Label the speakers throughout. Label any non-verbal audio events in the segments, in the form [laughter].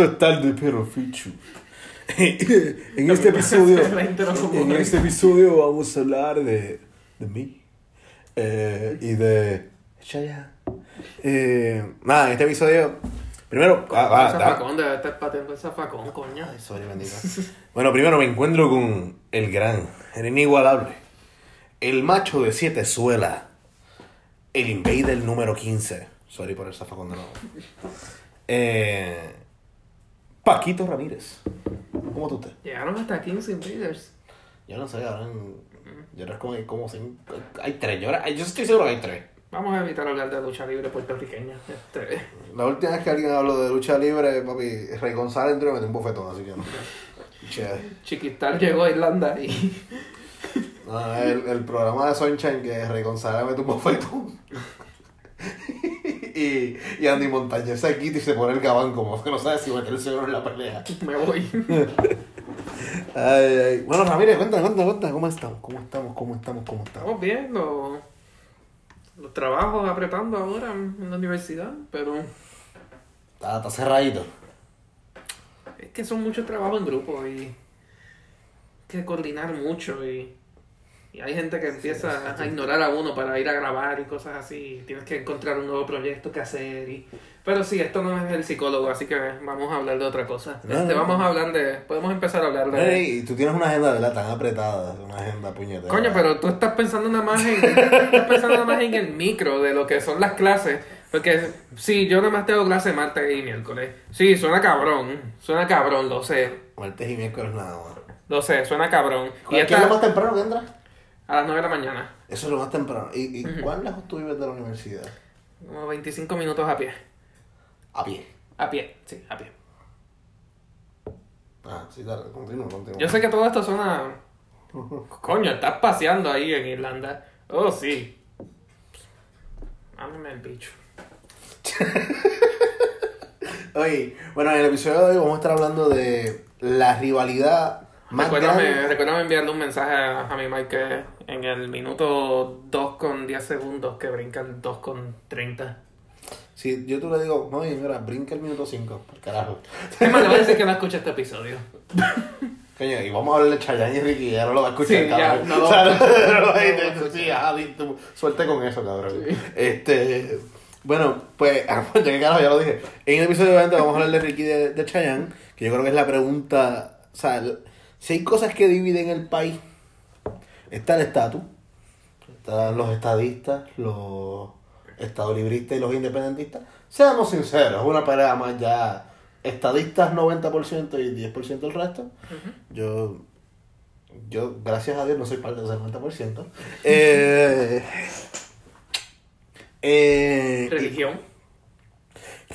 Speaker 1: Esto es tarde, pero fichu. [laughs] en este episodio, [laughs] en este episodio vamos a hablar de, de mí eh, y de Chayanne. Eh, nada, en este episodio, primero, ah, ah,
Speaker 2: Ese
Speaker 1: da-
Speaker 2: facón, debe estar pateando ese facón, coño.
Speaker 1: Ay, sorry, bendito. [laughs] Bueno, primero me encuentro con el gran, el inigualable, el macho de siete suelas, el invader número 15. Sorry por el zafacón de nuevo. Eh, Paquito Ramírez. ¿Cómo tú estás?
Speaker 2: Llegaron hasta 15 invaders.
Speaker 1: Yo no sé, ahora en, yo no es como, como cinco- hay tres, yo, ahora- yo estoy seguro que hay tres.
Speaker 2: Vamos a evitar hablar de lucha libre puertorriqueña. Este,
Speaker 1: La última vez que alguien habló de lucha libre, papi, Rey González entró y me metió un bofetón, así que no. Che.
Speaker 2: Chiquistar llegó a Irlanda y [laughs]
Speaker 1: No, el, el programa de Sunshine que Rey González mete un bofetón. Y, y Andy Montañez se quita y se pone el gabán como que [laughs] no sabe si meterse o no en la pelea.
Speaker 2: me voy. [laughs]
Speaker 1: Ay, ay. Bueno, Ramírez, cuéntame, cuéntame, cuéntame, ¿cómo estamos? ¿Cómo estamos? ¿Cómo estamos? ¿Cómo estamos?
Speaker 2: Estamos bien, los, los trabajos apretando ahora en la universidad, pero
Speaker 1: Está, está cerradito.
Speaker 2: es que son muchos trabajos en grupo y hay que coordinar mucho y, y hay gente que empieza a ignorar a uno para ir a grabar y cosas así. Tienes que encontrar un nuevo proyecto que hacer. Y... Pero sí, esto no es el psicólogo, así que vamos a hablar de otra cosa.
Speaker 1: No,
Speaker 2: Este,
Speaker 1: no,
Speaker 2: vamos
Speaker 1: no.
Speaker 2: a hablar de... Podemos empezar a hablar de...
Speaker 1: Ey, tú tienes una agenda, ¿verdad? Tan apretada, una agenda puñetera.
Speaker 2: Coño, pero tú estás pensando nada más en, estás pensando nada más en el micro de lo que son las clases. Porque sí, yo nada más tengo clase martes y miércoles. Sí, suena cabrón. Suena cabrón, lo sé.
Speaker 1: Martes y miércoles nada más.
Speaker 2: Lo sé, suena cabrón. Y
Speaker 1: ¿Qué es
Speaker 2: esta
Speaker 1: lo más temprano que entra?
Speaker 2: A las 9 de la mañana.
Speaker 1: Eso es lo más temprano. ¿Y, y cuán lejos tú vives de la universidad?
Speaker 2: Como 25 minutos a pie.
Speaker 1: A pie.
Speaker 2: A pie, sí, a pie.
Speaker 1: Ah, sí, dale, continúa, continúa.
Speaker 2: Yo sé que todo esto suena... [laughs] Coño, estás paseando ahí en Irlanda. Oh, sí. Ámame el bicho. [laughs]
Speaker 1: Oye, bueno, en el episodio de hoy vamos a estar hablando de la rivalidad
Speaker 2: Recuérdame, recuérdame enviarle un mensaje a, a mi Mike que en el minuto 2 con 10 segundos que brinca el 2 con 30.
Speaker 1: Si yo tú le digo, mami, mira, brinca el minuto 5, por carajo.
Speaker 2: ¿Qué más le voy a decir que no escucha este episodio? [laughs]
Speaker 1: Coño, y vamos a hablar de Chayanne y Ricky, ya no lo va a escuchar,
Speaker 2: Sí, ya, no [laughs]
Speaker 1: O sea, no- [laughs]
Speaker 2: no lo
Speaker 1: no sí, ajá, di- tú- suerte con eso, cabrón. Este, bueno, pues, ah, pues, ya que carajo, ya lo dije. En el episodio obviamente vamos a hablar de Ricky de, de Chayanne, que yo creo que es la pregunta, o sea, el- si hay cosas que dividen el país, está el estatus, están los estadistas, los estadolibristas y los independentistas. Seamos sinceros, es una pelea más ya estadistas 90% y 10% el resto. Yo, yo, gracias a Dios, no soy parte de ese 90%. Eh, eh,
Speaker 2: Religión.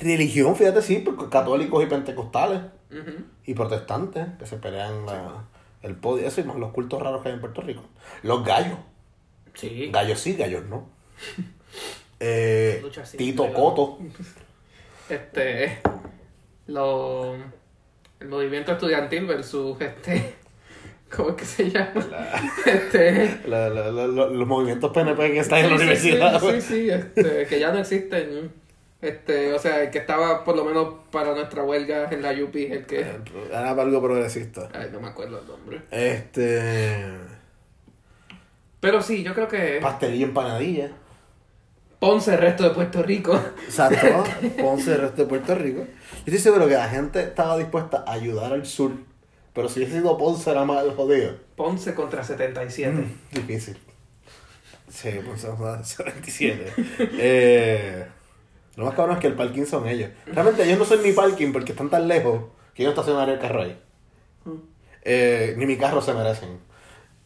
Speaker 1: y- religión, fíjate, sí, porque católicos y pentecostales Y protestantes que se pelean la- el podio, eso y más los cultos raros que hay en Puerto Rico. Los gallos.
Speaker 2: Sí.
Speaker 1: Gallos sí, gallos no. [laughs] Eh, Tito Coto.
Speaker 2: Este. Lo, el movimiento estudiantil versus este. [laughs] ¿Cómo es que se llama? [laughs] Este.
Speaker 1: La- la- la- la- los movimientos PNP que están en la
Speaker 2: sí,
Speaker 1: universidad.
Speaker 2: Sí, sí, sí, este, que ya no existen. Este, o sea, el que estaba por lo menos para nuestra huelga en la UPI, el que.
Speaker 1: Era algo progresista.
Speaker 2: Ay, no me acuerdo el nombre.
Speaker 1: Este.
Speaker 2: Pero sí, yo creo que
Speaker 1: Pastelillo empanadilla.
Speaker 2: Ponce, el resto de Puerto Rico.
Speaker 1: Exacto. [laughs] Ponce, el resto de Puerto Rico. Yo estoy seguro que la gente estaba dispuesta a ayudar al sur. Pero si hubiese sido Ponce, era más jodido.
Speaker 2: Ponce contra 77.
Speaker 1: Mm, difícil. Sí, Ponce vamos a 77. eh, lo más cabrón es que el parking son ellos. Realmente ellos no son mi parking porque están tan lejos que yo no estacionaría el carro ahí. Eh, ni mi carro se merecen.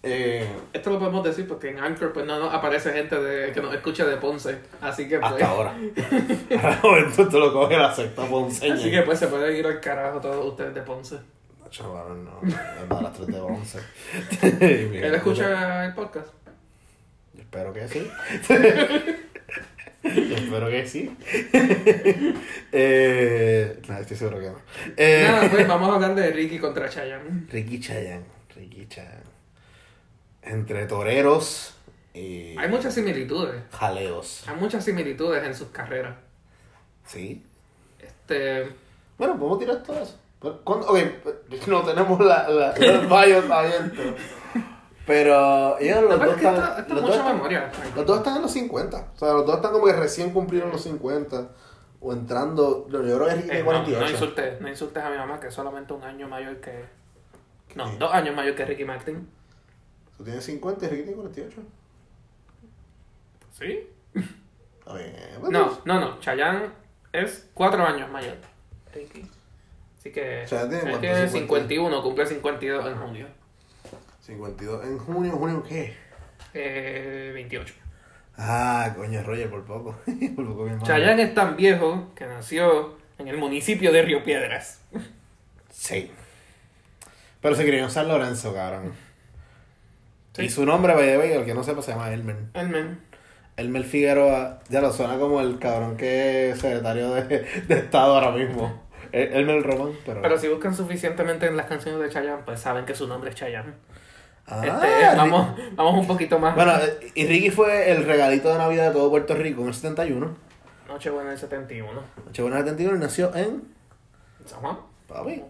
Speaker 1: Eh,
Speaker 2: Esto lo podemos decir porque en Anchor pues no nos aparece gente de, que nos escucha de Ponce. Así que pues.
Speaker 1: hasta ahora. [laughs] Ahora tú lo coges la secta ponceña.
Speaker 2: Así que pues se pueden ir al carajo todos ustedes de Ponce.
Speaker 1: Chaval, no, es para las 3 de 11. [laughs] [laughs]
Speaker 2: ¿Él escucha el podcast?
Speaker 1: Yo espero que sí. [laughs] Espero que sí. [laughs] eh, no, estoy seguro que no. Eh,
Speaker 2: Nada, pues [laughs] vamos a hablar de Ricky contra Chayanne.
Speaker 1: Ricky Chayanne. Ricky Chayanne. Entre toreros y
Speaker 2: Hay muchas similitudes.
Speaker 1: jaleos.
Speaker 2: Hay muchas similitudes en sus carreras.
Speaker 1: ¿Sí?
Speaker 2: Este,
Speaker 1: Bueno, podemos tirar todo eso. Pero, ¿cuándo? Ok, no tenemos la, la, los bios abiertos. Pero ellos los dos
Speaker 2: es que
Speaker 1: están. los
Speaker 2: es
Speaker 1: dos
Speaker 2: mucha
Speaker 1: están-
Speaker 2: memoria.
Speaker 1: Los dos están en los 50. O sea, los dos están como que recién cumplieron los 50. O entrando. Yo creo que Ricky
Speaker 2: Eh,
Speaker 1: tiene
Speaker 2: no,
Speaker 1: 48.
Speaker 2: no, insultes, no insultes a mi mamá, que es solamente un año mayor que. No,
Speaker 1: ¿Qué?
Speaker 2: dos años mayor que Ricky Martin.
Speaker 1: Tú tienes 50 y Ricky tiene 48.
Speaker 2: ¿Sí?
Speaker 1: A ver, pues,
Speaker 2: No, no, no. Chayanne es cuatro años mayor. Ricky. Así que.
Speaker 1: Chayanne tiene
Speaker 2: él
Speaker 1: cuánto,
Speaker 2: tiene
Speaker 1: 50?
Speaker 2: 51, cumple 52 en junio.
Speaker 1: 52. ¿En junio? ¿Junio qué?
Speaker 2: Eh, 28.
Speaker 1: Ah, coño, Roger, por poco. [laughs] por poco.
Speaker 2: Chayanne es tan viejo que nació en el municipio de Río Piedras.
Speaker 1: Sí. Pero se crió en San Lorenzo, cabrón.
Speaker 2: Sí.
Speaker 1: Y su nombre, by the way, el que no sepa, se llama Elmer.
Speaker 2: El men.
Speaker 1: Elmer Figueroa, ya lo suena como el cabrón que es secretario de, de Estado ahora mismo. El- Elmer Román, pero.
Speaker 2: Pero si buscan suficientemente en las canciones de Chayanne, pues saben que su nombre es Chayanne.
Speaker 1: Ah,
Speaker 2: Este,
Speaker 1: Ri-
Speaker 2: vamos, vamos un poquito más.
Speaker 1: Bueno, eh, y Ricky fue el regalito de Navidad de todo Puerto Rico en el 71.
Speaker 2: Nochebuena del 71.
Speaker 1: Nochebuena del 71 y nació en.
Speaker 2: San Juan.
Speaker 1: Papi.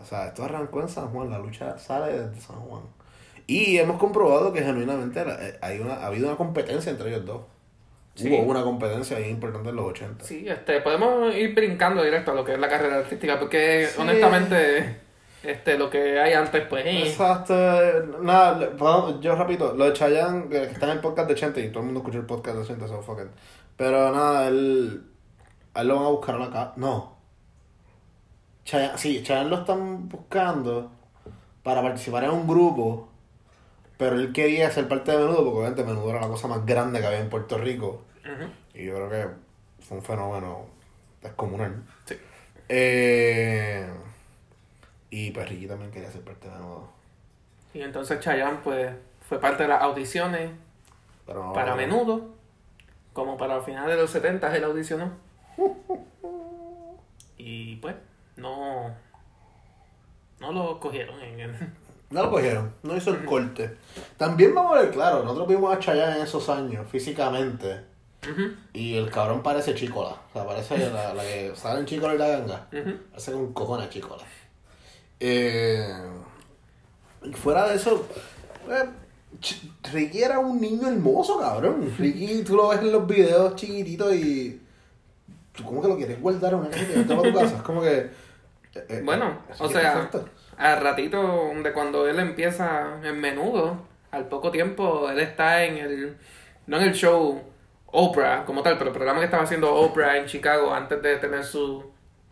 Speaker 1: O sea, esto arrancó en San Juan, la lucha sale desde San Juan. Y hemos comprobado que genuinamente eh, hay una, ha habido una competencia entre ellos dos.
Speaker 2: Sí.
Speaker 1: Hubo una competencia bien importante en los 80.
Speaker 2: Sí, este, podemos ir brincando directo a lo que es la carrera artística, porque
Speaker 1: Sí.
Speaker 2: honestamente, este, lo que hay antes, pues, eh,
Speaker 1: Exacto. Nada, podemos- yo repito, lo de Chayanne, que está en el podcast de Chente, y todo el mundo escucha el podcast de Chente, so fuck it. Pero nada, él, a él lo van a buscar acá. No. Chayanne, sí, Chayanne lo están buscando para participar en un grupo, pero él quería ser parte de Menudo, porque obviamente Menudo era la cosa más grande que había en Puerto Rico. Y yo creo que fue un fenómeno descomunal.
Speaker 2: sí.
Speaker 1: Eh, y pues Ricky también quería ser parte de Menudo.
Speaker 2: Y entonces Chayanne, pues, fue parte de las audiciones
Speaker 1: Pero no,
Speaker 2: para
Speaker 1: no.
Speaker 2: menudo, como para finales de los 70 él audicionó. [laughs] Y pues, no, no lo cogieron en el... [laughs]
Speaker 1: No lo cogieron, no hizo el corte. También vamos a ver, claro, nosotros vimos a Chayanne en esos años, físicamente. Y el cabrón parece Chicola. O sea, parece la, la que sale en Chicola y la ganga.
Speaker 2: ujú.
Speaker 1: Parece con cojones Chicola. Eh, fuera de eso, eh, Ricky era un niño hermoso, cabrón. Ricky, tú lo ves en los videos chiquititos y. ¿Tú cómo que lo quieres guardar en una cajita y llevártelo a tu casa? Es como que. eh, eh,
Speaker 2: Bueno,
Speaker 1: eso
Speaker 2: o sea, al ratito de cuando él empieza en menudo, al poco tiempo él está en el, no en el show Oprah como tal, pero el programa que estaba haciendo Oprah en Chicago antes de tener su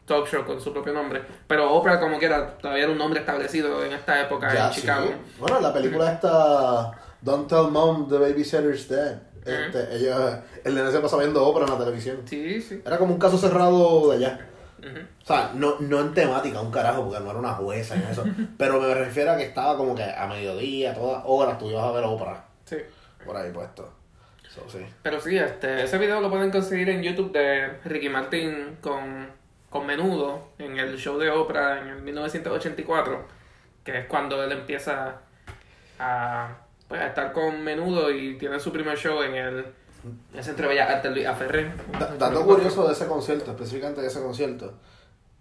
Speaker 2: talk show con su propio nombre. Pero Oprah como quiera, todavía era un nombre establecido en esta época
Speaker 1: Ya,
Speaker 2: en
Speaker 1: sí.
Speaker 2: Chicago.
Speaker 1: Bueno, la película esta Don't Tell Mom the Babysitter's Dead. Este, ella, el nene se pasa viendo ópera en la televisión.
Speaker 2: Sí, sí.
Speaker 1: Era como un caso cerrado de allá. O sea, no, no en temática, un carajo, porque no era una jueza en eso. [laughs] Pero me refiero a que estaba como que a mediodía, todas horas, tú ibas a ver ópera.
Speaker 2: Sí.
Speaker 1: Por ahí puesto. So, sí.
Speaker 2: Pero sí, este, ese video lo pueden conseguir en YouTube de Ricky Martin con, con Menudo en el show de Oprah en el 1984, que es cuando él empieza a, pues, a estar con Menudo y tiene su primer show en el, en el Centro de Bellas Artes Luis Aferré.
Speaker 1: Da- Dato curioso de ese concierto, específicamente de ese concierto.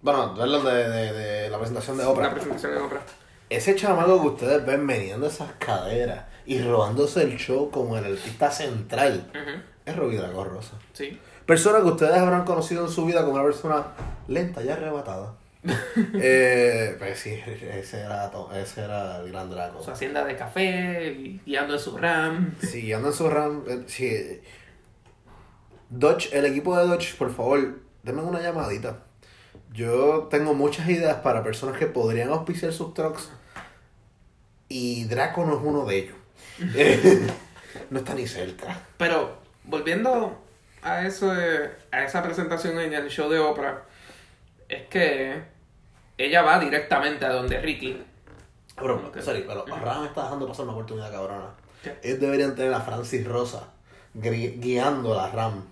Speaker 1: Bueno, verlo de, de, de la presentación de
Speaker 2: La
Speaker 1: ópera.
Speaker 2: presentación de Oprah.
Speaker 1: Ese chamaco que ustedes ven meneando esas caderas y robándose el show como el artista central es Robbie Draco Rosa.
Speaker 2: Sí.
Speaker 1: Persona que ustedes habrán conocido en su vida como una persona lenta y arrebatada. [laughs] eh, pues sí, ese era, ese era el gran Draco.
Speaker 2: Su hacienda de café, guiando en su RAM.
Speaker 1: Sí, anda en su RAM. eh, sí. Dodge, el equipo de Dodge, por favor, denme una llamadita. Yo tengo muchas ideas para personas que podrían auspiciar sus trucks. Y Draco no es uno de ellos. [laughs] [laughs] No está ni cerca.
Speaker 2: Pero volviendo a eso de- a esa presentación en el show de Oprah, es que ella va directamente a donde Ricky.
Speaker 1: Bro,
Speaker 2: Ok.
Speaker 1: sorry, pero Ram está dejando pasar una oportunidad cabrona.
Speaker 2: ¿Qué?
Speaker 1: Ellos deberían tener a Francis Rosa guiando a la Ram,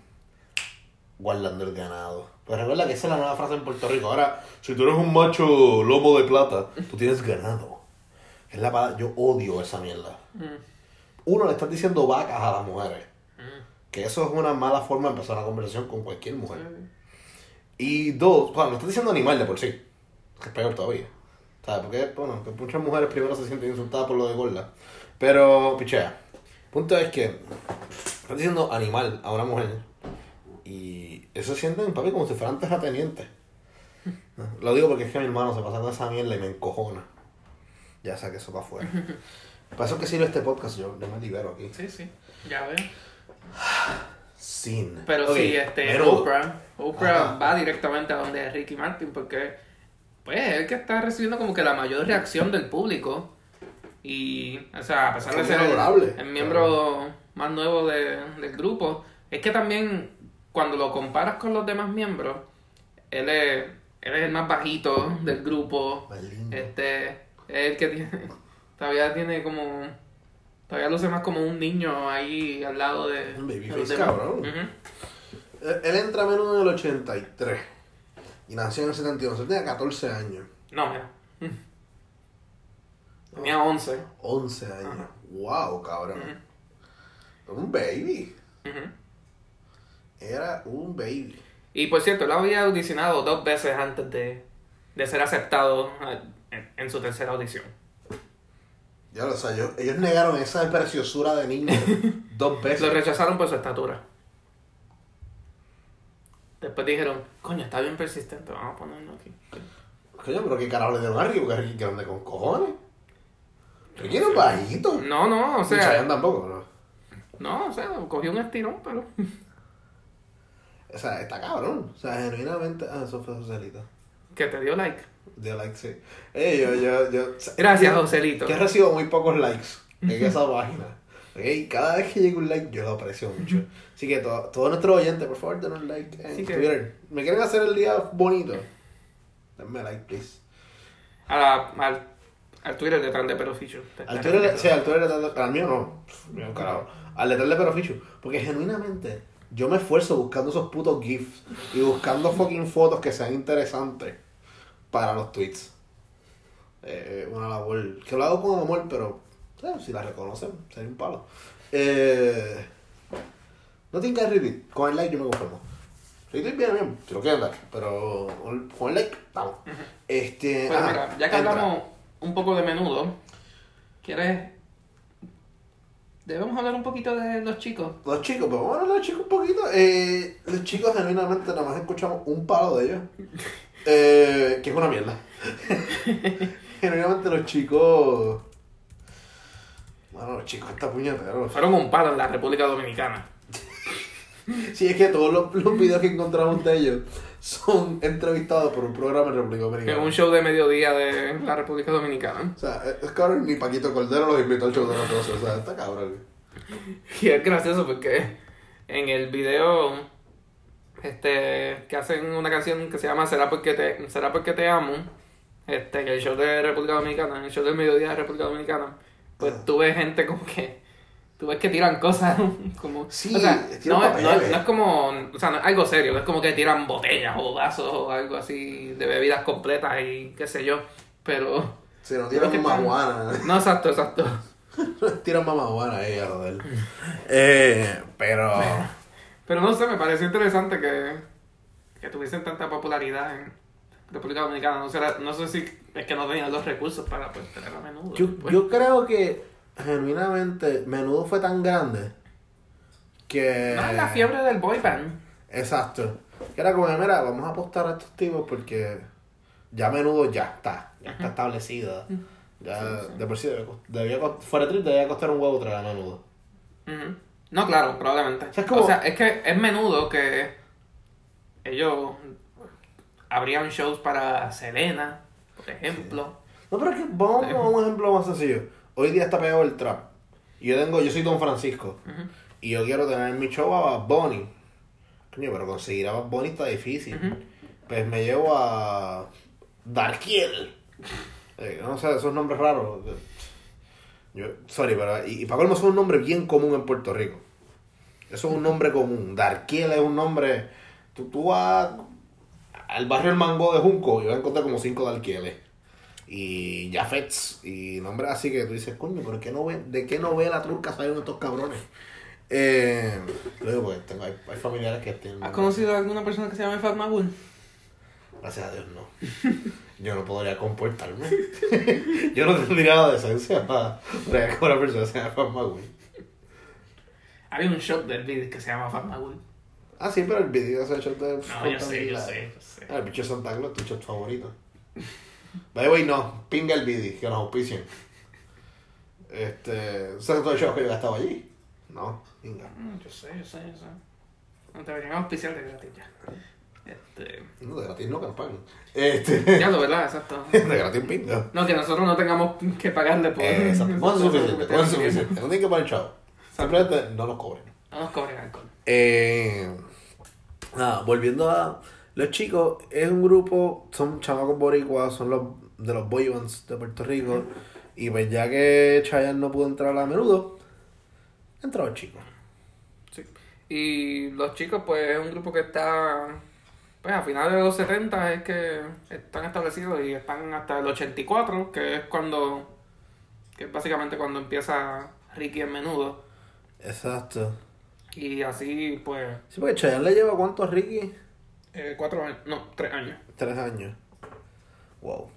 Speaker 1: guardando el ganado. Pues recuerda que esa es la nueva frase en Puerto Rico. Ahora, si tú eres un macho lomo de plata, tú tienes ganado. Es la palabra, yo odio esa mierda.
Speaker 2: Mm,
Speaker 1: Uno, le estás diciendo vacas a las mujeres. Que eso es una mala forma de empezar una conversación con cualquier mujer. Y dos, bueno, no estoy diciendo animal de por sí, que es peor todavía. ¿Sabes? Porque, bueno, que muchas mujeres primero se sienten insultadas por lo de gorda. Pero, pichea. Punto es que estás diciendo animal a una mujer. Y eso sienten, papi, como si fueran terratenientes. Lo digo porque es que mi hermano se pasa con esa mierda y me encojona. Ya saqué eso para afuera. [laughs] Para eso que sirve este podcast, yo, yo me libero aquí.
Speaker 2: Sí, sí, ya veo.
Speaker 1: Sin.
Speaker 2: Pero sí, este. Oprah, Oprah
Speaker 1: Ajá.
Speaker 2: va directamente a donde Ricky Martin porque, pues, es el que está recibiendo como que la mayor reacción del público. Y, o sea, a pesar de
Speaker 1: Es
Speaker 2: ser el, miembro más nuevo de- del grupo, es que también cuando lo comparas con los demás miembros, él es, él es el más bajito del grupo. Este, es el que tiene, [laughs] todavía tiene como, todavía luce más como un niño ahí al lado de...
Speaker 1: Un babyface,
Speaker 2: los demás.
Speaker 1: cabrón.
Speaker 2: Ujú.
Speaker 1: Él, él entra a menudo en el 83. Y nació en el 72. Él tenía 14 años.
Speaker 2: No, mira. Tenía 11.
Speaker 1: 11 años.
Speaker 2: Ajá.
Speaker 1: Wow, cabrón. Un baby.
Speaker 2: Ujú.
Speaker 1: Era un baby.
Speaker 2: Y por cierto, él había audicionado dos veces antes de, de ser aceptado eh, en, en su tercera audición.
Speaker 1: Ya lo sé, ellos, ellos negaron esa preciosura de niño [laughs] dos
Speaker 2: Lo
Speaker 1: veces.
Speaker 2: rechazaron por su estatura. Después dijeron, coño, está bien persistente, vamos a ponerlo aquí.
Speaker 1: Coño, pero qué carajo le dieron a Ricky, porque Ricky grande con cojones. Ricky era un bajito.
Speaker 2: No, no, o
Speaker 1: Chayanne
Speaker 2: sea,
Speaker 1: tampoco, ¿no?
Speaker 2: no, o sea, cogió un estirón, pero... [laughs]
Speaker 1: O sea, está cabrón. O sea, genuinamente. Ah, eso fue Joselito.
Speaker 2: Que te dio like.
Speaker 1: De like, sí. Eh, yo, yo, yo.
Speaker 2: Gracias,
Speaker 1: yo-
Speaker 2: Joselito.
Speaker 1: Que recibo muy pocos likes en esa página. Ok, Cada vez que llega un like, yo lo aprecio mucho. Así que to- todos nuestros oyentes, por favor, denos like en
Speaker 2: Así que-
Speaker 1: Twitter. ¿Me quieren hacer el día bonito? Denme like, please.
Speaker 2: A la- al, al Twitter de Tan de Peroficho.
Speaker 1: Al Twitter, sí, al Twitter, de- al mío no. Mío, un carajo. Al letal de Perofichu. Porque genuinamente, yo me esfuerzo buscando esos putos GIFs y buscando fucking fotos que sean interesantes para los tweets. Eh, una labor que lo hago con amor, pero eh, si la reconocen, sería un palo. Eh, no tienen que retweet. Con el like yo me conformo. Retweet viene bien, si lo quieren dar, pero con el like, vamos. Este,
Speaker 2: Pues mira, ya que
Speaker 1: entra.
Speaker 2: hablamos un poco de menudo, ¿quieres...? Debemos hablar un poquito de los chicos.
Speaker 1: Los chicos, pues vamos a hablar de los chicos un poquito. Eh, los chicos, genuinamente, nada más escuchamos un palo de ellos. [laughs] Eh, que es una mierda. [laughs] genuinamente, los chicos. Bueno, los chicos, esta puñetera.
Speaker 2: Fueron un palo en la República Dominicana. [laughs]
Speaker 1: Sí, es que todos los, los videos que encontramos de ellos son entrevistados por un programa en República
Speaker 2: En
Speaker 1: Dominicana.
Speaker 2: un show de mediodía de la República Dominicana.
Speaker 1: O sea, es cabrón, ni Paquito Cordero los invitó al show de nosotros. O sea, está cabrón. [laughs]
Speaker 2: Y es gracioso porque en el video este que hacen una canción que se llama Será porque te, Será porque te amo, este, en el show de República Dominicana, en el show del mediodía de República Dominicana, pues
Speaker 1: Ah.
Speaker 2: tú ves gente como que tú ves que tiran cosas [laughs] como
Speaker 1: Sí,
Speaker 2: o sea,
Speaker 1: tiran
Speaker 2: no, es- no, es-
Speaker 1: papeles.
Speaker 2: no es como o sea no es algo serio no es como que tiran botellas o vasos o algo así de bebidas completas y qué sé yo pero
Speaker 1: Si no
Speaker 2: Creo que
Speaker 1: tiran marihuana. [laughs]
Speaker 2: no exacto exacto [laughs]
Speaker 1: tiran mamajuana ahí a lo de él. Eh, pero.
Speaker 2: Pero no sé, me pareció interesante que, que tuviesen tanta popularidad en República Dominicana. No, será, no sé si es que no tenían los recursos para pues, tener a menudo.
Speaker 1: Yo,
Speaker 2: Pues,
Speaker 1: yo creo que genuinamente Menudo fue tan grande que...
Speaker 2: No, la fiebre del boy band.
Speaker 1: Exacto. Que era como, mira, vamos a apostar a estos tipos porque ya Menudo ya está, ya está establecido. Ya, de por sí, debía, debía fuera trip debía costar un huevo traer a Menudo.
Speaker 2: Ujú. No, claro, probablemente.
Speaker 1: O sea, es como-
Speaker 2: O sea, es que es menudo que ellos abrían shows para Selena, por ejemplo.
Speaker 1: No, pero es que vamos a un ejemplo más sencillo. Hoy día está pegado el trap. Y yo tengo, yo soy Don Francisco. Y yo quiero tener en mi show a Bad Bunny. Coño, pero conseguir a Bad Bunny está difícil. Pues me llevo a Darkiel. Eh, no sé, esos nombres raros. Yo, sorry, pero. Y, y para colmo, son un nombre bien común en Puerto Rico. Eso es un nombre común. Darkiel es un nombre. Tú, tú vas al barrio El Mango de Junco y vas a encontrar como cinco Darkieles. Y Jafets. Y nombres así que tú dices, coño, pero ¿qué nove- ¿de qué novela turca salieron estos cabrones? Eh, digo porque tengo, hay, hay familiares que tienen.
Speaker 2: ¿Has conocido a alguna persona que se llama Fatma Bull?
Speaker 1: Gracias a Dios no. [laughs] Yo no podría comportarme. [laughs] Yo no tendría la decencia para bregar con una persona que se llama Fan McGuire.
Speaker 2: Había un shot del video que se llama Fatmagul.
Speaker 1: Ah, sí, pero el video ese shot de...
Speaker 2: No, yo sé, yo sé, yo sé.
Speaker 1: Ah, el bicho Santa Claus, tu shot favorito. By the way, no, pinga el video, que nos auspicien. Este, ¿sabes todo el show que yo gastaba allí? No, pinga.
Speaker 2: Mm, Yo sé, yo sé, yo sé. No te deberían auspiciar de gratis ya. Este.
Speaker 1: No, de gratis no, que nos paguen. Este, [laughs]
Speaker 2: Ya lo, ¿verdad? Exacto. [laughs]
Speaker 1: de gratis pinga.
Speaker 2: No, que nosotros no tengamos que pagarle por.
Speaker 1: Eh, Exacto, [laughs] no es suficiente, no es suficiente. No tienen que poner chavo. Simplemente no nos cobren.
Speaker 2: No nos cobren alcohol.
Speaker 1: Eh, nada, volviendo a los chicos, es un grupo, son chamacos boricuas, son los de los boy bands de Puerto Rico. Y pues ya que Chayanne no pudo entrar a menudo, entró el chico.
Speaker 2: Sí. Y los chicos, pues, es un grupo que está. Pues a finales de los 70 es que están establecidos y están hasta el 84, que es cuando. que es básicamente cuando empieza Ricky en menudo.
Speaker 1: Exacto.
Speaker 2: Y así, pues,
Speaker 1: Sí, porque Chayanne le lleva cuánto a Ricky?
Speaker 2: eh, cuatro años, no, tres años.
Speaker 1: Tres años. Wow.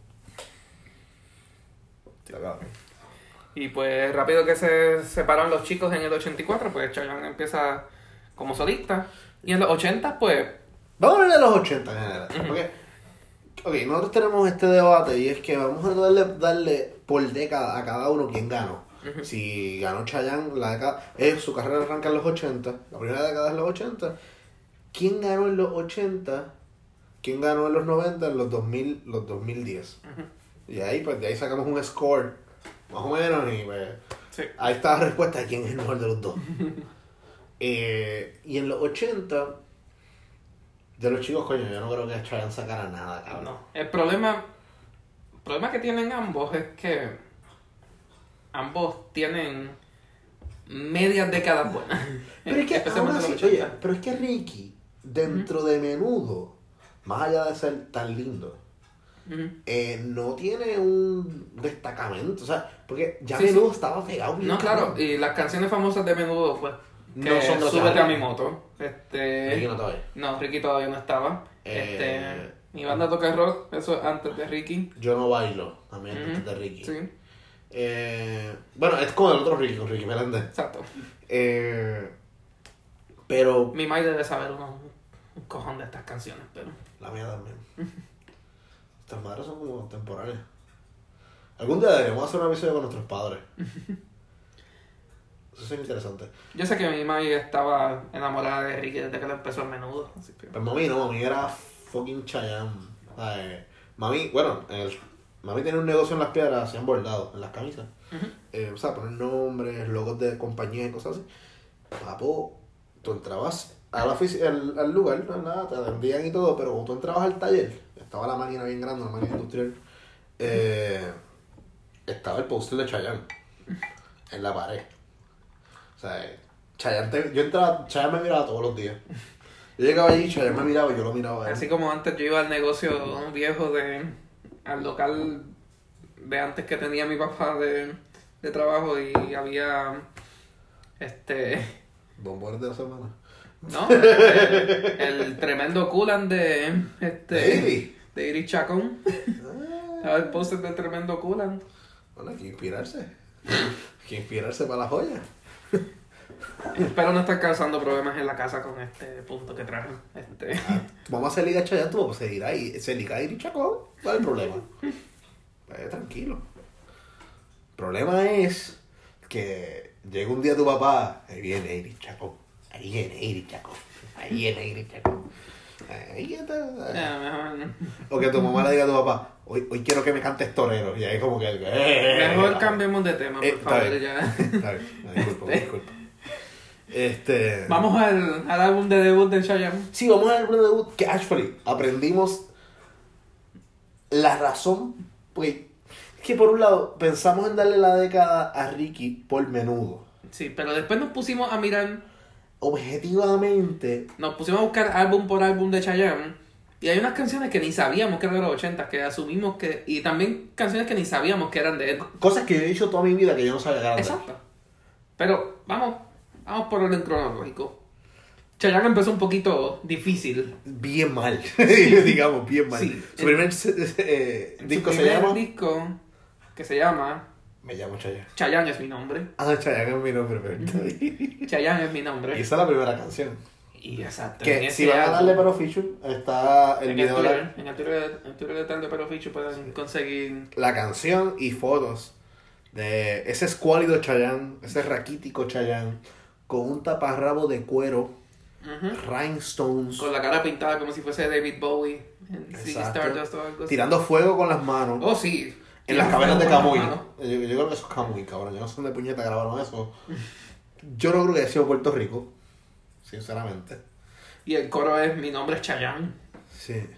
Speaker 2: Y pues rápido que se separan los chicos en el 84, pues Chayanne empieza como solista. Y en los 80, pues,
Speaker 1: Vamos a hablar de los 80 en general. Porque, ok, nosotros tenemos este debate y es que vamos a darle, darle por década a cada uno quién ganó. Si ganó Chayanne, la década, eh, su carrera arranca en los 80, la primera década es los 80. ¿Quién ganó en los 80? ¿Quién ganó en los 90? En los 2000, los 2010.
Speaker 2: ujú,
Speaker 1: Y ahí, pues, de ahí sacamos un score, más o menos, y pues,
Speaker 2: sí.
Speaker 1: Ahí está la respuesta de quién es el mejor de los dos. [laughs] Eh, y en los 80, de los chicos, coño, yo no creo que Chayanne sacara nada, cabrón.
Speaker 2: No. El problema, el problema que tienen ambos es que ambos tienen medias décadas buenas.
Speaker 1: Pero es que, [laughs] oye,
Speaker 2: 80.
Speaker 1: pero es que Ricky, dentro de menudo, más allá de ser tan lindo, eh, no tiene un destacamento. O sea, porque ya
Speaker 2: Sí,
Speaker 1: menudo
Speaker 2: sí.
Speaker 1: estaba pegado.
Speaker 2: No, claro,
Speaker 1: cabrón.
Speaker 2: y las canciones famosas de menudo, pues, que
Speaker 1: No son
Speaker 2: Súbete
Speaker 1: a
Speaker 2: mi moto. Este,
Speaker 1: Ricky no todavía.
Speaker 2: No, Ricky todavía no estaba.
Speaker 1: Eh,
Speaker 2: Este, mi banda toca rock, eso es antes de Ricky.
Speaker 1: Yo no bailo, también
Speaker 2: Ujú.
Speaker 1: antes de Ricky.
Speaker 2: Sí,
Speaker 1: Eh, bueno, es con el otro Ricky, con Ricky Meléndez.
Speaker 2: exacto.
Speaker 1: Eh, pero
Speaker 2: Mi madre debe saber uno, un cojón de estas canciones, pero...
Speaker 1: La mía también. Nuestras madres son como temporales. Algún día deberíamos hacer un episodio con nuestros padres. [laughs] Eso sería interesante.
Speaker 2: Yo sé que mi madre estaba enamorada de Ricky desde que le empezó el menudo, así que...
Speaker 1: Pero mami no, mami era fucking Chayanne. Ay, mami, bueno, el- mami tenía un negocio en las piedras, hacían bordados en las camisas.
Speaker 2: Ujú.
Speaker 1: Eh, o sea, poner nombres, logos de compañías y cosas así. Papo, tú entrabas a la al, al lugar, no nada, te atendían y todo, pero cuando tú entrabas al taller, estaba la máquina bien grande, una máquina industrial, eh, estaba el póster de Chayanne [laughs] en la pared. O sea, Chayanne, te- yo entraba, Chayanne me miraba todos los días. Yo llegaba allí, Chayanne me miraba y yo lo miraba a él.
Speaker 2: Así como antes yo iba al negocio viejo de... al local de antes que tenía mi papá de, de trabajo y había... este...
Speaker 1: Bombones de la semana.
Speaker 2: ¿No? El tremendo Kulan de... este...
Speaker 1: ¿De Iri?
Speaker 2: De Iri Chacón.
Speaker 1: Ah,
Speaker 2: Estaba el póster del tremendo Kulan.
Speaker 1: bueno, hay que inspirarse. Hay que inspirarse para la joya.
Speaker 2: Espero no estar causando problemas en la casa con este punto que traje. Este...
Speaker 1: Ah, Vamos a hacer liga Chayanne, tú vamos a seguir ahí. Se liga Iri Chacón, ¿cuál es el problema? Pues tranquilo. El problema es que llega un día tu papá, ahí viene Iri Chacón, ahí viene Iri Chacón, ahí viene Iri Chacón. Ahí está. O que tu mamá le diga a tu papá, hoy, hoy quiero que me cantes torero. Y ahí como que... eh,
Speaker 2: mejor cambiemos de tema, por
Speaker 1: Eh,
Speaker 2: favor.
Speaker 1: bien.
Speaker 2: Ya. [laughs]
Speaker 1: Está bien, no, disculpa, disculpa. Este...
Speaker 2: Vamos al, al álbum de debut de Chayanne.
Speaker 1: Sí, vamos al álbum de debut que actually aprendimos la razón. Porque es que por un lado pensamos en darle la década a Ricky por menudo.
Speaker 2: Sí, pero después nos pusimos a mirar,
Speaker 1: Objetivamente,
Speaker 2: nos pusimos a buscar álbum por álbum de Chayanne. Y hay unas canciones que ni sabíamos que eran de los 80, que asumimos que... Y también canciones que ni sabíamos que eran de él.
Speaker 1: cosas que yo he dicho toda mi vida que yo no sabía que eran de él.
Speaker 2: Exacto. Pero vamos, vamos por orden cronológico. Chayanne empezó un poquito difícil.
Speaker 1: Bien mal, [laughs] digamos, bien mal.
Speaker 2: Sí.
Speaker 1: Su primer eh,
Speaker 2: En
Speaker 1: disco
Speaker 2: su
Speaker 1: se
Speaker 2: primer
Speaker 1: llama...
Speaker 2: disco, que se llama
Speaker 1: Me llamo Chayanne.
Speaker 2: Chayanne es mi nombre.
Speaker 1: Ah, Chayanne es mi nombre, bien.
Speaker 2: Chayanne es mi
Speaker 1: Y
Speaker 2: nombre.
Speaker 1: esa es la primera canción.
Speaker 2: Y exacto.
Speaker 1: Que si van a darle para feature, está el
Speaker 2: en el
Speaker 1: video, la,
Speaker 2: Twitter, en el Twitter, el Twitter de tal de Pero Fichu pueden conseguir.
Speaker 1: la canción y fotos de ese escuálido Chayanne, ese raquítico Chayanne, con un taparrabo de cuero, Rhinestones,
Speaker 2: Con la cara pintada como si fuese David Bowie. Stardust o algo así.
Speaker 1: tirando fuego con las manos.
Speaker 2: Oh, sí.
Speaker 1: En las cavernas de Camuy.
Speaker 2: manos.
Speaker 1: Yo, yo creo que eso es Camuy, cabrón. Yo no sé dónde puñeta grabaron eso. Yo no creo que haya sido Puerto Rico. Sinceramente.
Speaker 2: Y el coro es Mi nombre es Chayanne.
Speaker 1: Sí.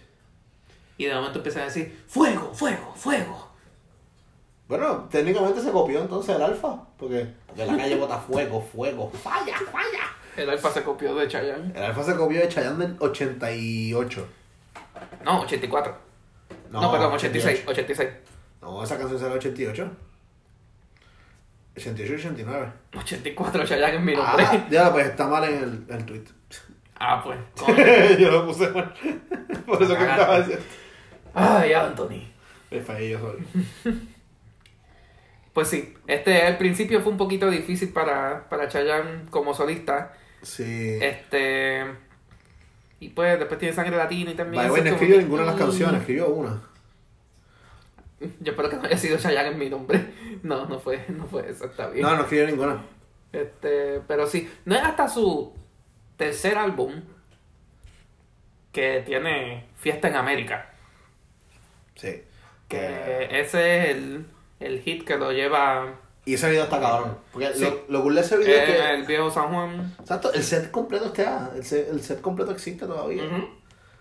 Speaker 2: Y de momento empiezan a decir Fuego, fuego, fuego.
Speaker 1: Bueno, técnicamente se copió entonces el alfa. Porque, porque la calle bota fuego, fuego. Falla, falla.
Speaker 2: El alfa se copió de Chayanne.
Speaker 1: El alfa se copió de Chayanne del 88.
Speaker 2: No, 84. No, perdón, 86. 86.
Speaker 1: No, esa canción salió en 88. 88 y 89.
Speaker 2: 84 Chayanne es mi nombre.
Speaker 1: Ah, ya, pues está mal en el, el tweet.
Speaker 2: Ah, pues. [laughs]
Speaker 1: yo lo puse mal. [laughs] Por eso que
Speaker 2: Cagaste.
Speaker 1: estaba diciendo.
Speaker 2: Ay, Anthony.
Speaker 1: Me fallé yo solo. [laughs]
Speaker 2: Pues sí, este al principio fue un poquito difícil para, para Chayanne como solista.
Speaker 1: Sí.
Speaker 2: Este. Y pues después tiene sangre latina y también.
Speaker 1: By the way, no
Speaker 2: es como
Speaker 1: escribió ninguna de las canciones, escribió una. [laughs]
Speaker 2: Yo espero que no haya sido Chayanne en mi nombre. No, no fue, no fue eso, está bien.
Speaker 1: No, no escribió ninguna.
Speaker 2: Este, pero sí, no es hasta su tercer álbum que tiene Fiesta en América.
Speaker 1: Sí.
Speaker 2: Que ese es el, el hit que lo lleva
Speaker 1: Y ese video está cabrón. Porque
Speaker 2: Sí.
Speaker 1: lo, lo cool de ese video es
Speaker 2: en
Speaker 1: que.
Speaker 2: el viejo San Juan.
Speaker 1: Exacto, el set completo está. El set, el set completo existe todavía.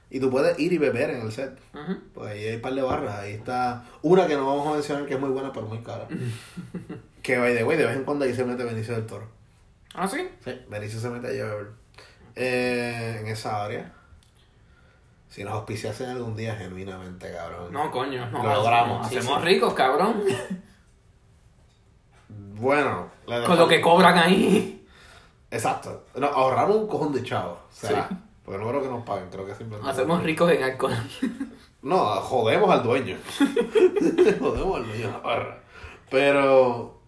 Speaker 1: Y tú puedes ir y beber en el set. Pues ahí hay un par de barras. Ahí está una que no vamos a mencionar que es muy buena, pero muy cara. [laughs] que by the way, de vez en cuando ahí se mete Benicio del Toro.
Speaker 2: ¿Ah, sí?
Speaker 1: Sí, Benicio se mete allí a beber. Eh, en esa área. Si nos auspiciasen algún día, genuinamente, cabrón.
Speaker 2: No, coño, no.
Speaker 1: Lo logramos,
Speaker 2: hacemos
Speaker 1: sí.
Speaker 2: ricos, cabrón. [laughs]
Speaker 1: Bueno,
Speaker 2: Con lo que cobran ahí.
Speaker 1: Exacto. No, ahorramos un cojón de chavos. Será.
Speaker 2: Sí.
Speaker 1: Porque no creo que nos paguen, creo que simplemente.
Speaker 2: Hacemos ricos en alcohol. [laughs]
Speaker 1: No, jodemos al dueño. [laughs] jodemos al dueño de la barra. Pero.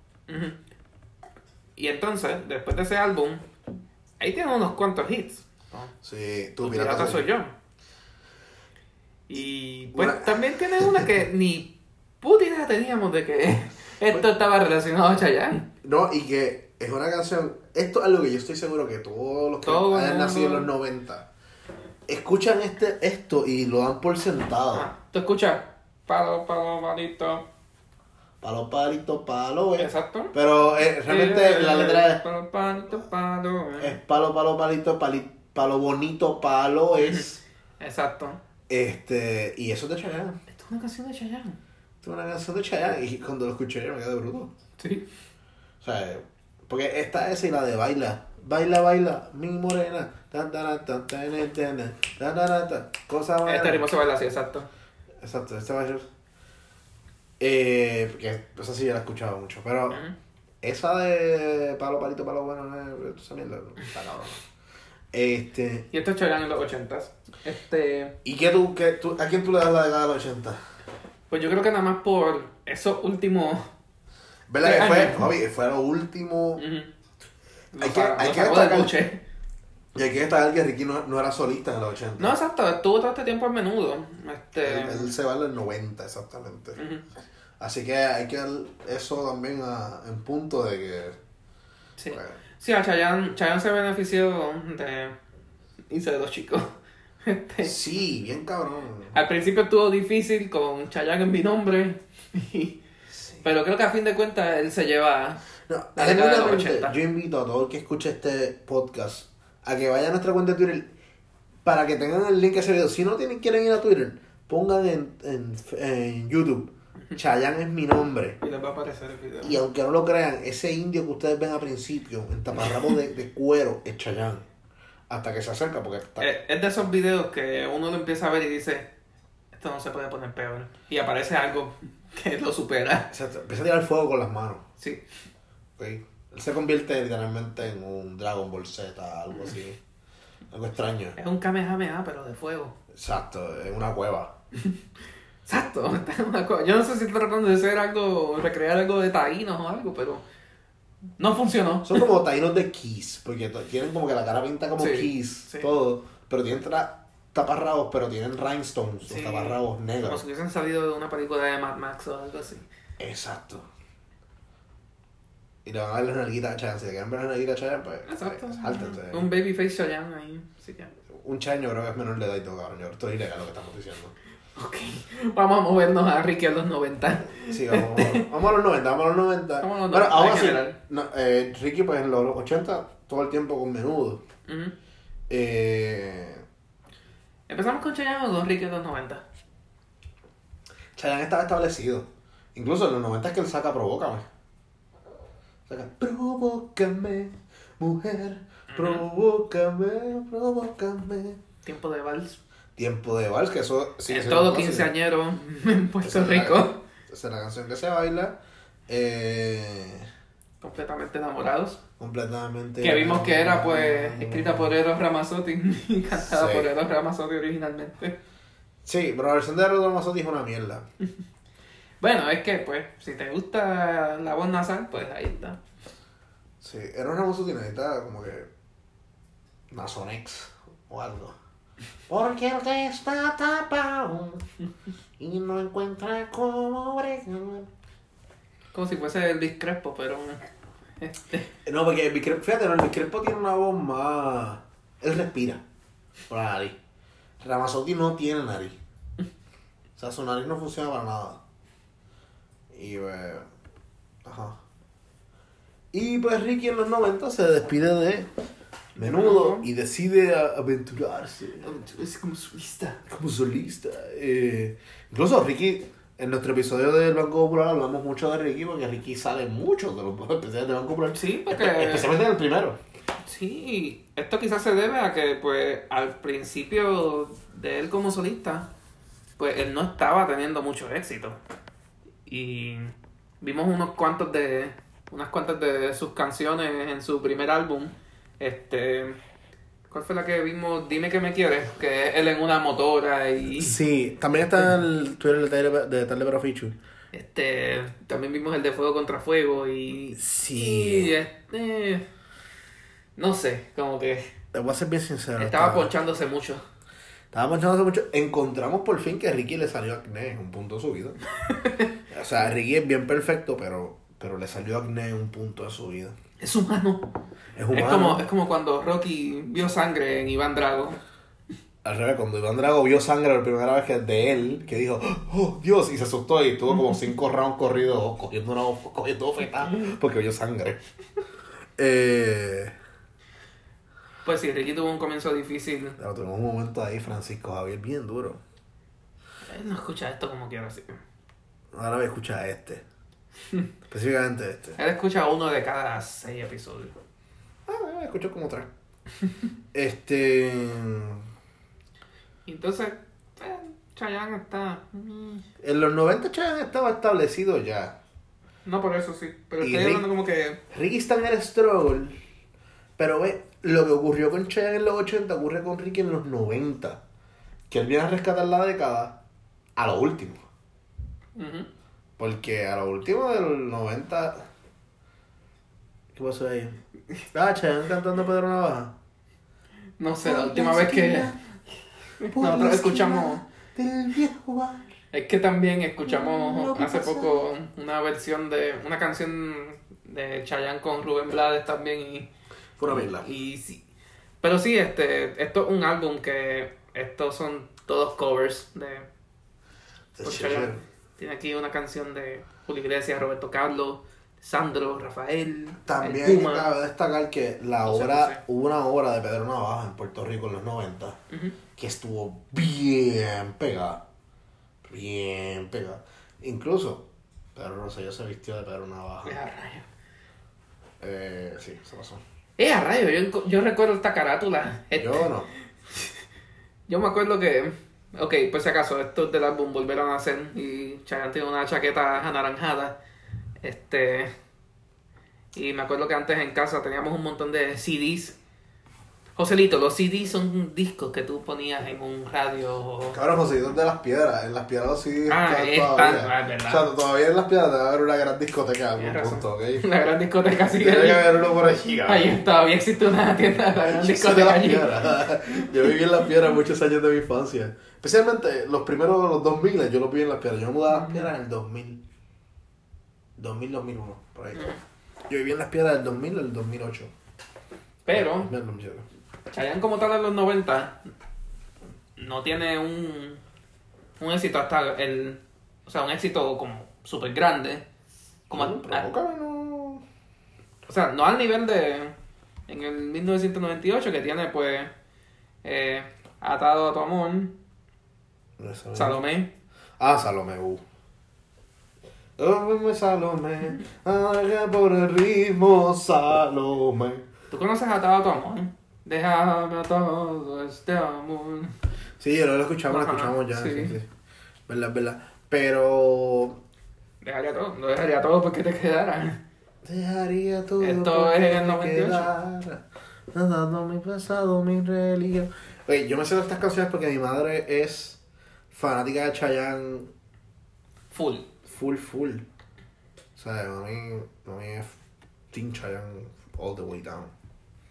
Speaker 2: Y entonces, después de ese álbum, ahí tiene unos cuantos hits. ¿no?
Speaker 1: Sí, tú
Speaker 2: Tu
Speaker 1: pirata
Speaker 2: pirata
Speaker 1: soy
Speaker 2: yo. Y pues
Speaker 1: Bueno.
Speaker 2: también tiene una que ni puta idea teníamos de que [laughs] esto estaba relacionado a Chayanne.
Speaker 1: No, y que es una canción. Esto es algo que yo estoy seguro que todos los que
Speaker 2: Todo
Speaker 1: hayan nacido en los
Speaker 2: mundo.
Speaker 1: 90 escuchan este, esto y lo dan por sentado.
Speaker 2: Ah, ¿Tú escuchas? Palo, palo, palito.
Speaker 1: Palo, palito, palo, eh.
Speaker 2: Exacto.
Speaker 1: Pero eh, realmente la letra es.
Speaker 2: Palo, palito, palo.
Speaker 1: Es palo, palo, palito, pali- palo bonito, palo es.
Speaker 2: Exacto.
Speaker 1: Este. Y eso es de Chayanne.
Speaker 2: Esto es una canción de Chayanne.
Speaker 1: Esto es una canción de Chayanne. Y cuando lo escuché yo me quedé bruto.
Speaker 2: Sí.
Speaker 1: O sea, porque esta es y la de baila. Baila, baila, mi morena. Tan, tan, tan, tan, tan, tan, tan, tan, tan, Cosa buena.
Speaker 2: Este ritmo se baila así, exacto.
Speaker 1: Exacto, este va a ser. Eh, porque esa sí ya la he escuchado mucho. Pero
Speaker 2: Ujú.
Speaker 1: esa de palo, palito, palo bueno, no es- esa mierda no, está cabrón. Este.
Speaker 2: Y esto es en los ochentas. Este.
Speaker 1: ¿Y qué tú, qué tú, a quién tú le das la década del 80?
Speaker 2: Pues yo creo que nada más por esos últimos.
Speaker 1: ¿Verdad
Speaker 2: ¿Qué
Speaker 1: que fue? fue lo último. Hay
Speaker 2: Lo
Speaker 1: hay que destacar-. Y hay que destacar que Ricky no, no era solista en los 80.
Speaker 2: No, exacto, estuvo todo este tiempo en menudo. Este.
Speaker 1: Él, él se va en los 90 exactamente. Así que hay que dar eso también a- en punto de que.
Speaker 2: Sí.
Speaker 1: pues,
Speaker 2: Sí, a Chayanne, Chayanne se benefició de irse de los chicos. Este,
Speaker 1: sí, bien cabrón.
Speaker 2: Al principio estuvo difícil con Chayanne en mi nombre. y- Pero creo que a fin de cuentas él se lleva.
Speaker 1: No,
Speaker 2: La década de los
Speaker 1: genuinamente,
Speaker 2: 80.
Speaker 1: yo invito a todo el que escuche este podcast a que vaya a nuestra cuenta de Twitter para que tengan el link a ese video. Si no tienen, quieren ir a Twitter, pongan en, en, en YouTube Chayanne es mi nombre.
Speaker 2: Y les va a aparecer el video.
Speaker 1: Y aunque no lo crean, ese indio que ustedes ven al principio, en taparrabos de, de cuero, es Chayanne. Hasta que se acerca, porque está.
Speaker 2: Eh, es de esos videos que uno lo empieza a ver y dice: Esto no se puede poner peor. Y aparece algo [laughs] que lo supera.
Speaker 1: Exacto, empieza a tirar fuego con las manos.
Speaker 2: Sí.
Speaker 1: ¿ok? Él se convierte literalmente en un Dragon Ball Z, algo así. [laughs] algo extraño.
Speaker 2: Es un Kamehameha, pero de fuego.
Speaker 1: Exacto, en una cueva. [laughs]
Speaker 2: Exacto, está en una co- Yo no sé si está tratando de hacer algo, recrear algo de taínos o algo, pero no funcionó.
Speaker 1: Son como taínos de Kiss, porque tienen como que la cara pinta como
Speaker 2: Sí,
Speaker 1: Kiss,
Speaker 2: sí.
Speaker 1: todo, pero tienen taparrabos, pero tienen rhinestones,
Speaker 2: Sí,
Speaker 1: los taparrabos
Speaker 2: Como
Speaker 1: negros.
Speaker 2: si hubiesen salido de una película de Mad Max o algo así.
Speaker 1: Exacto. Y le van a ver las nalguitas a Chayanne. Si le quieren ver las nalguitas a Chayanne, pues,
Speaker 2: Exacto.
Speaker 1: pues, sáltense.
Speaker 2: Un babyface Chayanne ahí. Sí, ya.
Speaker 1: Un Chayanne yo creo que es menor de edad y todo, cabrón. Yo, esto es ilegal lo que estamos diciendo.
Speaker 2: Ok. Vamos a movernos a Ricky a los 90.
Speaker 1: Sí, vamos, vamos, a los 90, vamos a los 90.
Speaker 2: Vamos a los
Speaker 1: Bueno,
Speaker 2: 90
Speaker 1: aún
Speaker 2: en
Speaker 1: así,
Speaker 2: general.
Speaker 1: no, eh, Ricky pues en los 80 todo el tiempo con menudo.
Speaker 2: Ujú.
Speaker 1: Eh,
Speaker 2: ¿Empezamos con Chayanne o con Ricky a los 90?
Speaker 1: Chayanne estaba establecido. Incluso en los 90 es que él saca Provócame. Saca Provócame, mujer, provócame, provócame.
Speaker 2: Tiempo de vals.
Speaker 1: Tiempo de vals, que eso sigue
Speaker 2: Es
Speaker 1: siendo
Speaker 2: todo quinceañero [laughs] en Puerto
Speaker 1: Esa es la-
Speaker 2: Rico.
Speaker 1: Esa es la canción que se baila. Eh,
Speaker 2: Completamente enamorados.
Speaker 1: completamente.
Speaker 2: Que vimos que era pues escrita por Eros Ramazzotti [laughs] y cantada
Speaker 1: Sí.
Speaker 2: por Eros Ramazzotti originalmente.
Speaker 1: Sí, pero la versión de Eros Ramazzotti es una mierda. [laughs]
Speaker 2: Bueno, es que pues si te gusta la voz nasal, pues ahí está.
Speaker 1: Sí, Eros Ramazzotti necesita como que. Nasonex o algo. Porque él te está tapado y no encuentra cómo bregar.
Speaker 2: Como si fuese el Crespo, pero este,
Speaker 1: No, porque el Bicrepo, fíjate, no, el Bicrepo tiene una voz más. Él respira por la nariz. Ramazzotti no tiene nariz. O sea, su nariz no funciona para nada. Y pues. Ajá. Y pues Ricky en los 90 se despide de Menudo y decide aventurarse
Speaker 2: es como solista.
Speaker 1: como solista. Eh, incluso Ricky, en nuestro episodio del Banco Popular hablamos mucho de Ricky porque Ricky sale mucho de los especiales del Banco Popular.
Speaker 2: Sí, porque-
Speaker 1: Espe- Especialmente en el primero.
Speaker 2: Sí, esto quizás se debe a que pues al principio de él como solista, pues él no estaba teniendo mucho éxito. Y vimos unos cuantos de unas cuantas de sus canciones en su primer álbum. Este, ¿cuál fue la que vimos? Dime que me quieres, que es él en una motora y
Speaker 1: Sí, también está en el Twitter de Tyler, de Tyler Perro Feature.
Speaker 2: este también vimos el de Fuego contra Fuego y
Speaker 1: Sí.
Speaker 2: y, este no sé, como que
Speaker 1: Te voy a ser bien sincero.
Speaker 2: estaba ponchándose mucho.
Speaker 1: Estaba ponchándose mucho. Encontramos por fin que a Ricky le salió acné en un punto de su vida. [laughs] o sea, Ricky es bien perfecto, pero, pero le salió acné en un punto de su vida.
Speaker 2: Es humano.
Speaker 1: Es humano.
Speaker 2: Es como, es como cuando Rocky vio sangre en Iván Drago.
Speaker 1: Al revés, cuando Iván Drago vio sangre la primera vez que de él, que dijo, oh Dios, y se asustó y tuvo como [laughs] cinco rounds corridos cogiendo una cogiendo bofetada porque vio sangre. Eh,
Speaker 2: Pues sí, Ricky tuvo un comienzo difícil.
Speaker 1: pero tuvimos un momento ahí, Francisco Javier, bien duro.
Speaker 2: Él no escucha esto como quiera así.
Speaker 1: Ahora voy a escuchar este. [laughs] Específicamente este.
Speaker 2: Él escucha uno de cada seis episodios.
Speaker 1: Ah, escucho como tres. [laughs] Este.
Speaker 2: Entonces, eh, Chayanne está... mm,
Speaker 1: En los 90 Chayanne estaba establecido ya.
Speaker 2: No por eso sí, pero
Speaker 1: Y
Speaker 2: estoy
Speaker 1: Rick-
Speaker 2: hablando como que...
Speaker 1: Ricky está en el struggle. Pero ve, lo que ocurrió con Chayanne en los 80 ocurre con Ricky en los 90. Que él viene a rescatar la década a lo último.
Speaker 2: ujú.
Speaker 1: Porque a lo último del 90. ¿Qué pasó ahí? Ah, Chayanne cantando Pedro Navaja.
Speaker 2: No sé, la última vez que... [laughs] Nosotros escuchamos...
Speaker 1: Del viejo bar.
Speaker 2: Es que también escuchamos hace poco una versión de... Una canción de Chayanne con Rubén Blades también y...
Speaker 1: Fue una mierda.
Speaker 2: Y sí. Pero sí, este, esto es un álbum que estos son todos covers de por Chayanne. Tiene aquí una canción de Julio Iglesias, Roberto Carlos, Sandro, Rafael, el
Speaker 1: También
Speaker 2: Puma.
Speaker 1: cabe destacar que la
Speaker 2: No sé,
Speaker 1: obra,
Speaker 2: no sé.
Speaker 1: hubo una obra de Pedro Navaja en Puerto Rico en los 90
Speaker 2: Ujú.
Speaker 1: que estuvo bien pegada. Bien pegada. Incluso, Pedro Rosselló se vistió de Pedro Navaja.
Speaker 2: Eh, a rayo.
Speaker 1: Eh, sí, se pasó.
Speaker 2: Eh, a rayo, yo, yo recuerdo esta carátula. Este,
Speaker 1: Yo no. [laughs]
Speaker 2: Yo me acuerdo que. Ok, por si acaso, estos del álbum volvieron a hacer y Chayanne tiene una chaqueta anaranjada. Este. Y me acuerdo que antes en casa teníamos un montón de CDs. Joselito, los CDs son discos que tú ponías en un radio. o-
Speaker 1: Cabrón, José, de las piedras. En las piedras los sí
Speaker 2: Ah,
Speaker 1: están, todavía.
Speaker 2: ah, es verdad.
Speaker 1: O sea, todavía en las piedras debe haber una gran discoteca en algún punto, ¿ok? [laughs]
Speaker 2: La gran discoteca sigue
Speaker 1: Tiene que haber uno por allí, cabrón.
Speaker 2: Ahí todavía existe una tienda de la gran [laughs]
Speaker 1: Yo soy de
Speaker 2: discoteca
Speaker 1: las piedras. [laughs] Yo viví en las piedras muchos años de mi infancia. Especialmente los primeros, los 2000, yo los viví en las piedras. Yo me mudé a las piedras en el 2000. 2000, 2001, por ahí. Yo viví en las piedras del 2000 al 2008.
Speaker 2: Pero
Speaker 1: 2000, 2007.
Speaker 2: Chayanne como tal en los 90 no tiene un, un éxito hasta el... O sea, un éxito como súper grande. Como
Speaker 1: No,
Speaker 2: a-
Speaker 1: no.
Speaker 2: O sea, no al nivel de. En el 1998, que tiene, pues. Eh, Atado a tu amor,
Speaker 1: No.
Speaker 2: Salomé.
Speaker 1: Ah, Salomé, uh. Oh, Salomé, haga por el ritmo, Salomé.
Speaker 2: ¿Tú conoces Atado a tu amor? Déjame todo este amor.
Speaker 1: Sí, yo lo escuchamos, lo
Speaker 2: Ajá,
Speaker 1: escuchamos ya, sí,
Speaker 2: sí.
Speaker 1: sí. Verdad, verdad. Pero
Speaker 2: Dejaría todo, lo dejaría todo porque te quedara.
Speaker 1: Dejaría todo.
Speaker 2: Esto
Speaker 1: porque
Speaker 2: es el
Speaker 1: me
Speaker 2: 98.
Speaker 1: quedara, Dando mi pasado, mi religión. Oye, yo me sé de estas canciones porque mi madre es fanática de Chayanne
Speaker 2: Full.
Speaker 1: full, full. O sea, mami, mami es Team Chayanne all the way down.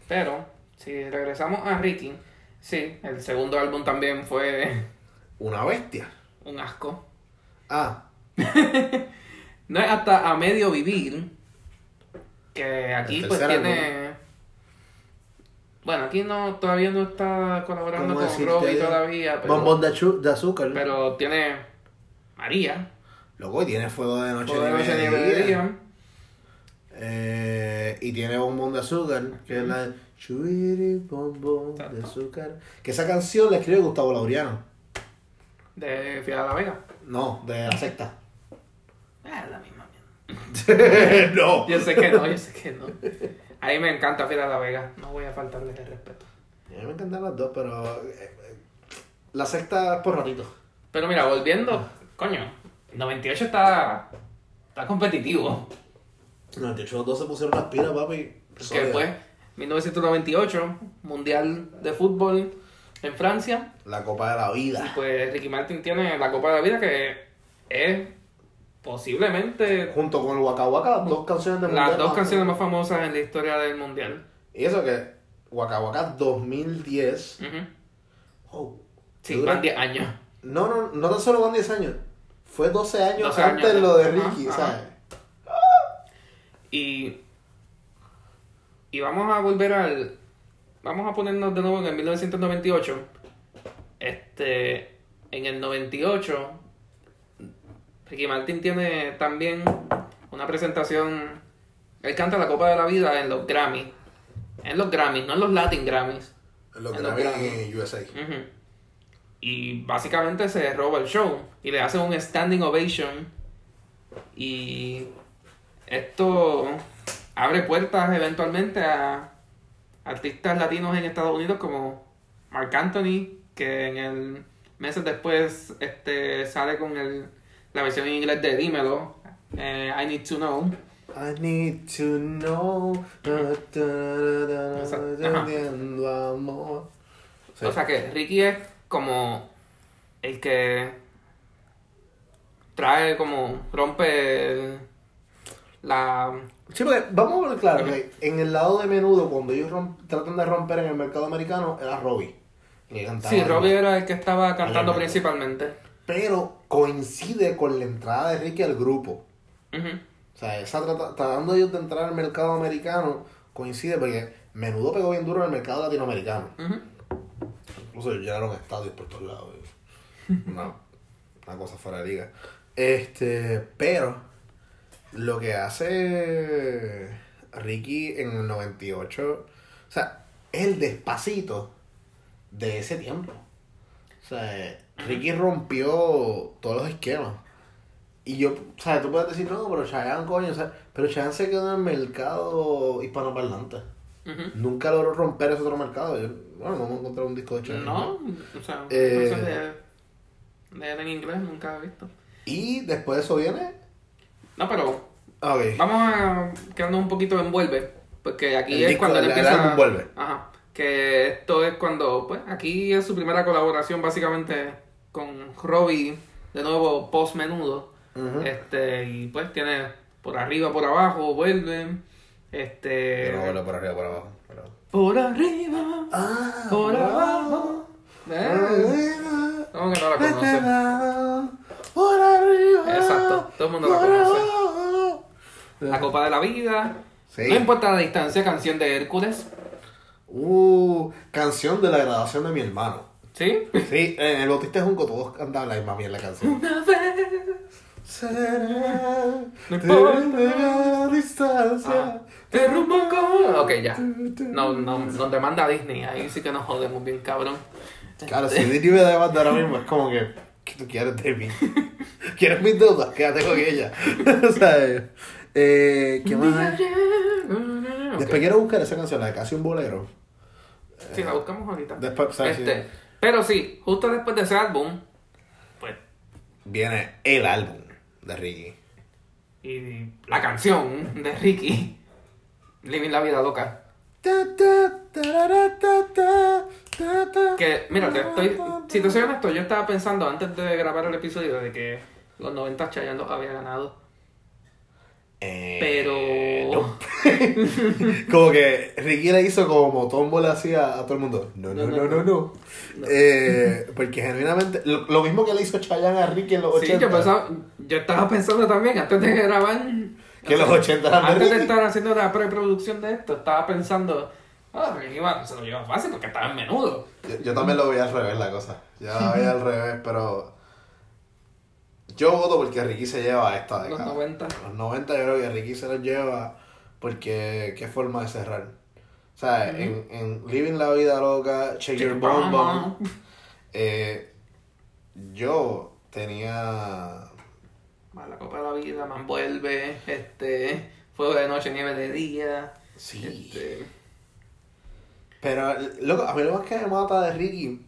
Speaker 2: Pero, si regresamos a Ricky, sí, el segundo álbum también fue
Speaker 1: Una bestia.
Speaker 2: un asco.
Speaker 1: Ah, [laughs]
Speaker 2: No es hasta a medio vivir que aquí pues tiene. Bueno, aquí no todavía no está colaborando
Speaker 1: ¿cómo
Speaker 2: con
Speaker 1: decirte?
Speaker 2: Robbie todavía, pero,
Speaker 1: bombón de, de azúcar.
Speaker 2: pero tiene María,
Speaker 1: Loco, y tiene fuego de noche,
Speaker 2: Fuego de Noche, de Día.
Speaker 1: Eh, y tiene bombón de azúcar, que es la de Chuiri bombón de azúcar. Que esa canción la escribe Gustavo Laureano.
Speaker 2: de Fiada la Vega.
Speaker 1: No, de la secta.
Speaker 2: Ah, la misma mierda. [laughs]
Speaker 1: no.
Speaker 2: Yo sé que no, yo sé que no. A mí me encanta Fiada la Vega, no voy a faltarles el respeto.
Speaker 1: A mí me encantan las dos, pero eh, eh, la secta es por ratito.
Speaker 2: Pero mira, volviendo, coño, 98 está, está competitivo.
Speaker 1: 98 los dos se pusieron las pilas, papi.
Speaker 2: Que fue 1998, Mundial de Fútbol en Francia.
Speaker 1: La copa de la
Speaker 2: Y
Speaker 1: vida.
Speaker 2: pues Ricky Martin tiene la Copa de la Vida que es posiblemente
Speaker 1: Junto con el Waka Waka, las dos canciones de
Speaker 2: las
Speaker 1: mundial
Speaker 2: dos
Speaker 1: más-
Speaker 2: canciones más famosas en la historia del Mundial.
Speaker 1: Y eso que Waka Waka 2010.
Speaker 2: Ujú.
Speaker 1: Oh,
Speaker 2: Sí,
Speaker 1: dura-
Speaker 2: van 10 años.
Speaker 1: No, no, no tan solo van 10 años. Fue 12 años
Speaker 2: 12
Speaker 1: antes
Speaker 2: años.
Speaker 1: de lo de Ricky,
Speaker 2: ajá.
Speaker 1: ¿sabes?
Speaker 2: Y, y vamos a volver al. Vamos a ponernos de nuevo en el 1998. Este. En el 98. Ricky Martin tiene también una presentación. Él canta la Copa de la Vida en los Grammys. En los Grammys, no en los Latin Grammys. En los
Speaker 1: también
Speaker 2: Grammy.
Speaker 1: en USA.
Speaker 2: Ujú. Y básicamente se roba el show y le hacen un standing ovation. Y esto abre puertas eventualmente a artistas latinos en Estados Unidos como Mark Anthony, que en el meses después este sale con el, la versión en inglés de Dímelo, eh, I Need to Know.
Speaker 1: I need to know. da, da, da, da,
Speaker 2: Exacto.
Speaker 1: teniendo amor. Sí.
Speaker 2: O sea que Ricky es como el que trae como rompe el- la
Speaker 1: Sí, porque vamos a ver claro que en el lado de menudo, cuando ellos romp- tratan de romper en el mercado americano, era Robbie. Que cantaba
Speaker 2: Sí, Robbie era el que estaba cantando principalmente.
Speaker 1: Pero coincide con la entrada de Ricky al grupo. O sea, esa trata- tratando ellos de entrar al mercado americano, coincide porque menudo pegó bien duro en el mercado latinoamericano.
Speaker 2: Ujú.
Speaker 1: Incluso llenaron estadios por todos lados. Una, [laughs] una cosa fuera de liga. Este, pero lo que hace Ricky en el 98, o sea, es el despacito de ese tiempo. O sea, Ricky rompió todos los esquemas. Y yo, o sea, tú puedes decir, no, pero Chayanne, coño, o sea, pero Chayanne se quedó en el mercado hispanoparlante. Nunca logró romper ese otro mercado. Yo, bueno, no hemos encontrado un disco de Chayanne.
Speaker 2: No, o sea,
Speaker 1: Eh,
Speaker 2: no sé de, de él en inglés nunca he visto.
Speaker 1: Y después de eso viene.
Speaker 2: No, pero vamos a quedarnos un poquito en Vuelve, porque aquí
Speaker 1: El
Speaker 2: es
Speaker 1: disco
Speaker 2: cuando él empieza.
Speaker 1: álbum Vuelve.
Speaker 2: Ajá. Que esto es cuando, pues, aquí es su primera colaboración básicamente con Robbie, de nuevo post menudo. Este, y pues tiene por arriba, por abajo, vuelven. Este.
Speaker 1: Yo no por arriba, por abajo. pero-
Speaker 2: Por arriba,
Speaker 1: Ah,
Speaker 2: por abajo. Eh, ¿Cómo que no la?
Speaker 1: Por arriba.
Speaker 2: Exacto, todo el mundo la conoce. La Copa de la Vida.
Speaker 1: Sí.
Speaker 2: No importa la distancia, canción de Hércules.
Speaker 1: Uh, canción de la graduación de mi hermano.
Speaker 2: ¿Sí?
Speaker 1: Sí, en el Bautista Junco todos cantaban la misma mierda la canción.
Speaker 2: Una vez.
Speaker 1: Será
Speaker 2: No importa.
Speaker 1: de la distancia.
Speaker 2: Ah, te rumbo con- Ok, ya. No, no, nos demanda Disney. Ahí sí que nos jodemos bien, cabrón.
Speaker 1: Claro, si Disney me demanda ahora mismo, es como que, ¿qué tú quieres de mí? [laughs] ¿Quieres mis deudas? Quédate con ella. [laughs] sea, eh, ¿qué más. Después quiero buscar esa canción, la de Casi un Bolero.
Speaker 2: Sí, la buscamos ahorita.
Speaker 1: Después, ¿sabes?
Speaker 2: Este, pero sí, justo después de ese álbum, pues,
Speaker 1: Viene el álbum de Ricky.
Speaker 2: y la canción de Ricky, Living la Vida Loca. Que, mira, te estoy, si te soy honesto, yo estaba pensando antes de grabar el episodio de que los 90 Chayanne los había ganado.
Speaker 1: Eh,
Speaker 2: Pero-
Speaker 1: no. [laughs] como que Ricky le hizo como Tombo le hacía a todo el mundo. No, no, no, no, no. Eh, porque genuinamente, lo, lo mismo que le hizo Chayanne a Ricky en los
Speaker 2: Sí,
Speaker 1: 80.
Speaker 2: yo, pensaba, yo estaba pensando también antes de grabar.
Speaker 1: Que los 80 eran
Speaker 2: Antes de
Speaker 1: Ricky.
Speaker 2: estar haciendo la preproducción de esto, estaba pensando, ah, Ricky iba- se lo lleva fácil porque estaba en menudo.
Speaker 1: Yo, yo también lo voy al revés la cosa. Yo la voy al revés, pero. Yo voto porque Ricky se lleva esta
Speaker 2: Los
Speaker 1: década.
Speaker 2: 90.
Speaker 1: Los 90 yo creo que Ricky se los lleva porque qué forma de cerrar. O sea, en, en Living la Vida Loca, Shake Your Bomb Bomb, eh, yo tenía...
Speaker 2: Más la Copa de la Vida, más vuelve, este, Fuego de Noche, Nieve de Día.
Speaker 1: Sí.
Speaker 2: Este,
Speaker 1: Pero, loco, a mí lo más que me mata de Ricky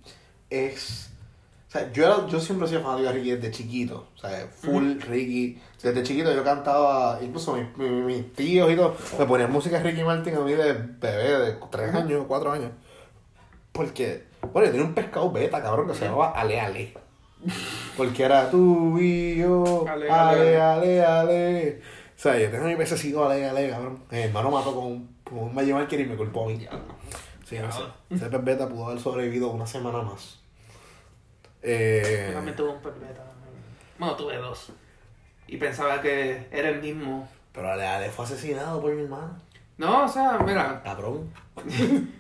Speaker 1: es... O sea, yo, era- yo siempre sido fanático de Ricky desde chiquito. O sea, full Ricky. Desde chiquito yo cantaba, incluso mis, mis, mis tíos y todo, me ponían música de Ricky Martin a mí de bebé, de 3 años, 4 años. Porque, bueno, yo tenía un pescado beta, cabrón, que se llamaba Ale Ale. Porque era tú y yo,
Speaker 2: Ale,
Speaker 1: Ale,
Speaker 2: ale,
Speaker 1: Ale. O sea, yo tengo mi pececito Ale, Ale, cabrón. Mi hermano mató con un, con un Magic Marker y me culpó a mí. Sí, no sé. Ese pez beta pudo haber sobrevivido una semana más. Eh,
Speaker 2: Yo también tuve un perpeta. Bueno, tuve dos. Y pensaba que era el mismo.
Speaker 1: pero Ale, Ale fue asesinado por mi hermano.
Speaker 2: No, o sea, mira,
Speaker 1: Cabrón. [laughs]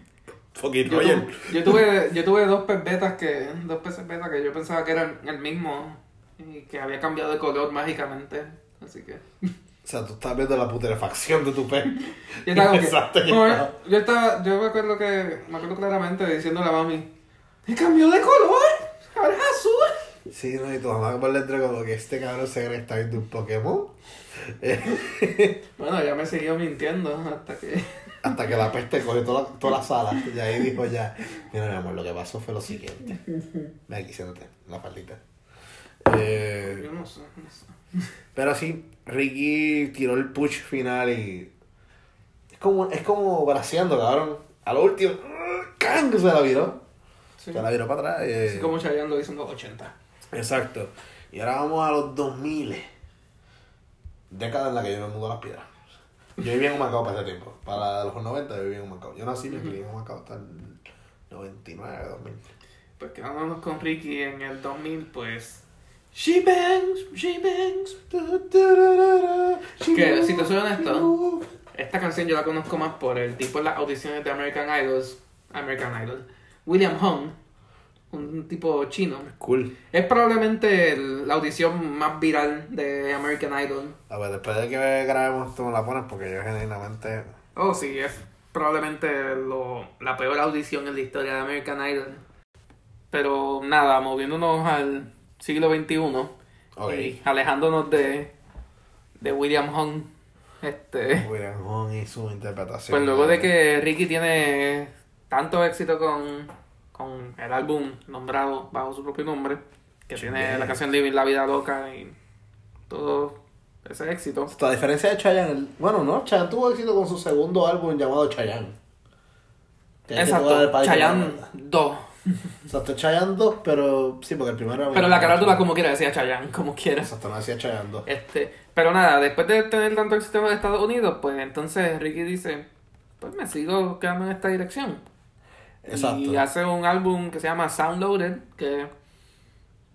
Speaker 1: Fucking
Speaker 2: yo,
Speaker 1: Roger.
Speaker 2: yo tuve, yo tuve dos perbetas que, dos peces beta que yo pensaba que eran el mismo y que había cambiado de color mágicamente. Así que. [laughs]
Speaker 1: O sea, tú estás viendo la putrefacción de tu pez. [laughs]
Speaker 2: Yo estaba, como que-
Speaker 1: Pensaste que
Speaker 2: como-
Speaker 1: estaba-
Speaker 2: yo estaba, yo me acuerdo que, me acuerdo claramente diciéndole a mami, ¡me cambió de color!
Speaker 1: Sí, no, y tu mamá por dentro como que este cabrón se cree que está viendo un Pokémon.
Speaker 2: Bueno, ya me siguió mintiendo hasta que. [laughs]
Speaker 1: Hasta que la peste cogió toda, la- toda la sala. Y ahí dijo ya, mira mi amor, lo que pasó fue lo siguiente. Ven aquí, siéntate, la faldita. Eh,
Speaker 2: Yo no sé, no sé.
Speaker 1: pero sí, Ricky tiró el push final y... Es como, es como braceando, cabrón. A lo último, ¡can! se la viró.
Speaker 2: Sí.
Speaker 1: Se la viró para atrás. eh.
Speaker 2: Así como en los 80.
Speaker 1: Exacto. Y ahora vamos a los 2000. Década en la que yo me mudé a las piedras. Yo vivía en Humacao para ese tiempo. Para los 90 yo vivía en Humacao. Yo nací y me crié en Humacao hasta el 99, 2000.
Speaker 2: Pues quedándonos con Ricky en el 2000, pues. She bangs, she bangs. Que, si te soy honesto, Esta canción yo la conozco más por el tipo en las audiciones de American Idols. American Idol. William Hung, un tipo chino.
Speaker 1: Cool.
Speaker 2: Es probablemente el- la audición más viral de American Idol.
Speaker 1: A ver, después de que grabemos esto me la pones porque yo genuinamente...
Speaker 2: Oh, sí, es probablemente lo- la peor audición en la historia de American Idol. Pero nada, moviéndonos al siglo XXI y alejándonos de, de William Hung. Este, [laughs]
Speaker 1: William Hung y su interpretación.
Speaker 2: pues luego de que Ricky tiene tanto éxito con, con el álbum nombrado bajo su propio nombre, que tiene la canción Living la Vida Loca y todo ese éxito.
Speaker 1: A diferencia de Chayanne, bueno, no, Chayanne tuvo éxito con su segundo álbum llamado Chayanne.
Speaker 2: Exacto, Chayanne
Speaker 1: con la banda.
Speaker 2: 2.
Speaker 1: Exacto, Chayanne 2, pero sí, porque el primero era
Speaker 2: Pero la carátula como quiera decía Chayanne, como quiera.
Speaker 1: Exacto, no decía Chayanne 2.
Speaker 2: Este, pero nada, después de tener tanto éxito en Estados Unidos, pues entonces Ricky dice, pues me sigo quedando en esta dirección.
Speaker 1: Exacto.
Speaker 2: Y hace un álbum que se llama Sound Loaded, que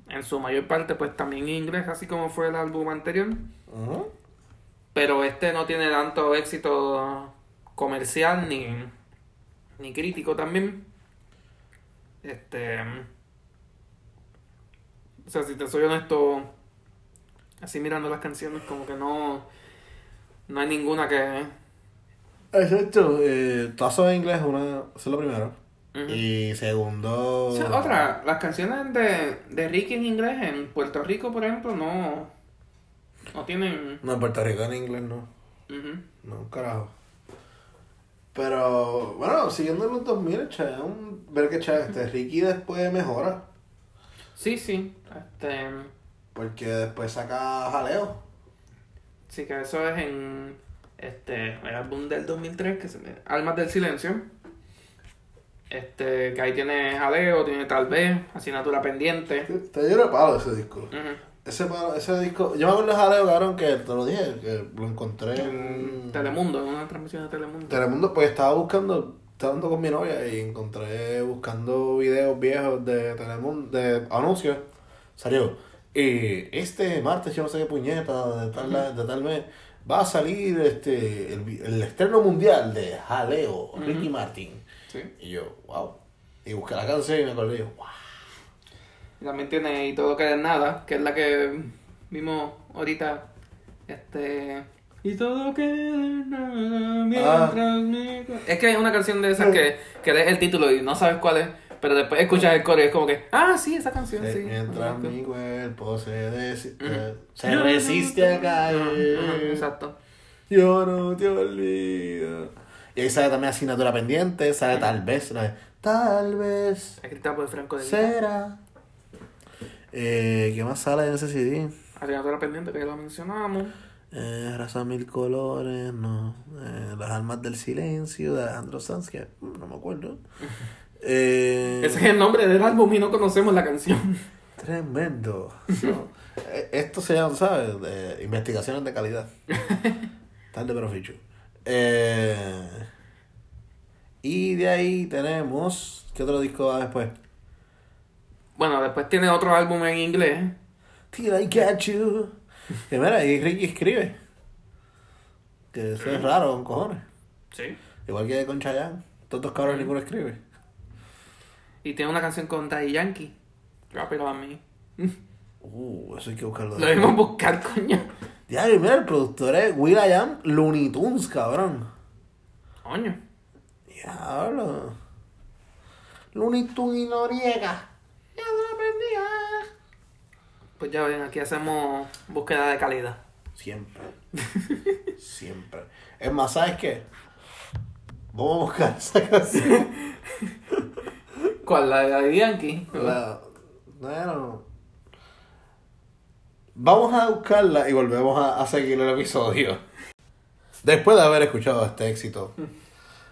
Speaker 2: en su mayor parte pues también inglés, así como fue el álbum anterior.
Speaker 1: Ujú.
Speaker 2: Pero este no tiene tanto éxito comercial ni, ni crítico también. Este. O sea, si te soy honesto, así mirando las canciones, como que no. No hay ninguna que.
Speaker 1: Exacto, eh, todas son en inglés, una, eso es lo primero. Y segundo...
Speaker 2: O sea, otra, las canciones de, de Ricky en inglés en Puerto Rico, por ejemplo, no. No tienen.
Speaker 1: No, en Puerto Rico en inglés no.
Speaker 2: Ujú.
Speaker 1: No, carajo. Pero, bueno, siguiendo en los 2000, Chayanne, ver que Chayanne, este, Ricky después mejora.
Speaker 2: Sí, sí. Este.
Speaker 1: Porque después saca jaleo.
Speaker 2: Sí, que eso es en este el álbum del 2003, que se me... Almas del Silencio. Este, que ahí tiene Jaleo, tiene Tal vez, Asignatura Pendiente.
Speaker 1: Te dio de palo ese disco.
Speaker 2: Ujú.
Speaker 1: Ese, palo- ese disco, yo me acuerdo de jaleo, cabrón, que te lo dije, que lo encontré en
Speaker 2: Telemundo, en una transmisión de Telemundo.
Speaker 1: Telemundo, pues estaba buscando, estaba andando con mi novia y encontré buscando videos viejos de Telemundo, de anuncios, salió. Y este martes, yo no sé qué puñeta, de tal, de tal mes, va a salir este el, el estreno mundial de Jaleo, Ricky Martin.
Speaker 2: Sí.
Speaker 1: Y yo, wow. Y busqué la canción y me acordé, y yo, wow.
Speaker 2: Y también tiene Y Todo Queda en Nada, que es la que vimos ahorita. Este. Y todo queda en nada mientras me- Es que hay una canción de esas que, que lees el título y no sabes cuál es, pero después escuchas el coro y es como que, ah, sí, esa canción, sí.
Speaker 1: Mientras
Speaker 2: Exacto.
Speaker 1: mi cuerpo se, eh, se resiste a caer.
Speaker 2: Exacto.
Speaker 1: Yo no te olvido. Y ahí sale también asignatura pendiente, sale tal vez, la de, tal vez
Speaker 2: Escrita por Franco de Vita.
Speaker 1: será. Eh, ¿Qué más sale en ese CD?
Speaker 2: Asignatura pendiente que ya lo mencionamos.
Speaker 1: Eh, Raza Mil Colores, no. Eh, Las Almas del Silencio de Alejandro Sanz, que mm, no me acuerdo. [laughs] Eh,
Speaker 2: Ese es el nombre del álbum y no conocemos la canción.
Speaker 1: Tremendo. [laughs] No. Esto se llama, ¿sabes? De investigaciones de calidad. [laughs] Tarde pero ficho. Eh, y de ahí tenemos. ¿Qué otro disco va después?
Speaker 2: Bueno, después tiene otro álbum en inglés.
Speaker 1: Till I Get You. Que mira, y Ricky escribe. Que eso es raro, con cojones.
Speaker 2: Sí.
Speaker 1: Igual que con Chayanne. Todos cabrones ninguno escribe.
Speaker 2: Y tiene una canción con Daddy Yankee. Rápido a mí.
Speaker 1: Uh, eso hay que buscarlo.
Speaker 2: Lo debemos buscar, coño.
Speaker 1: Diablo, mira, el productor es Will I Am Looney Tunes, cabrón.
Speaker 2: Coño.
Speaker 1: Diablo. Looney Tunes y Noriega. Ya lo aprendí.
Speaker 2: Pues ya ven, aquí hacemos búsqueda de calidad.
Speaker 1: Siempre. [laughs] Siempre. Es más, ¿sabes qué? Vamos a buscar esa canción. [laughs]
Speaker 2: ¿Cuál? ¿La de Yankee?
Speaker 1: La- Bueno. Vamos a buscarla y volvemos a, a seguir el episodio. Después de haber escuchado este éxito.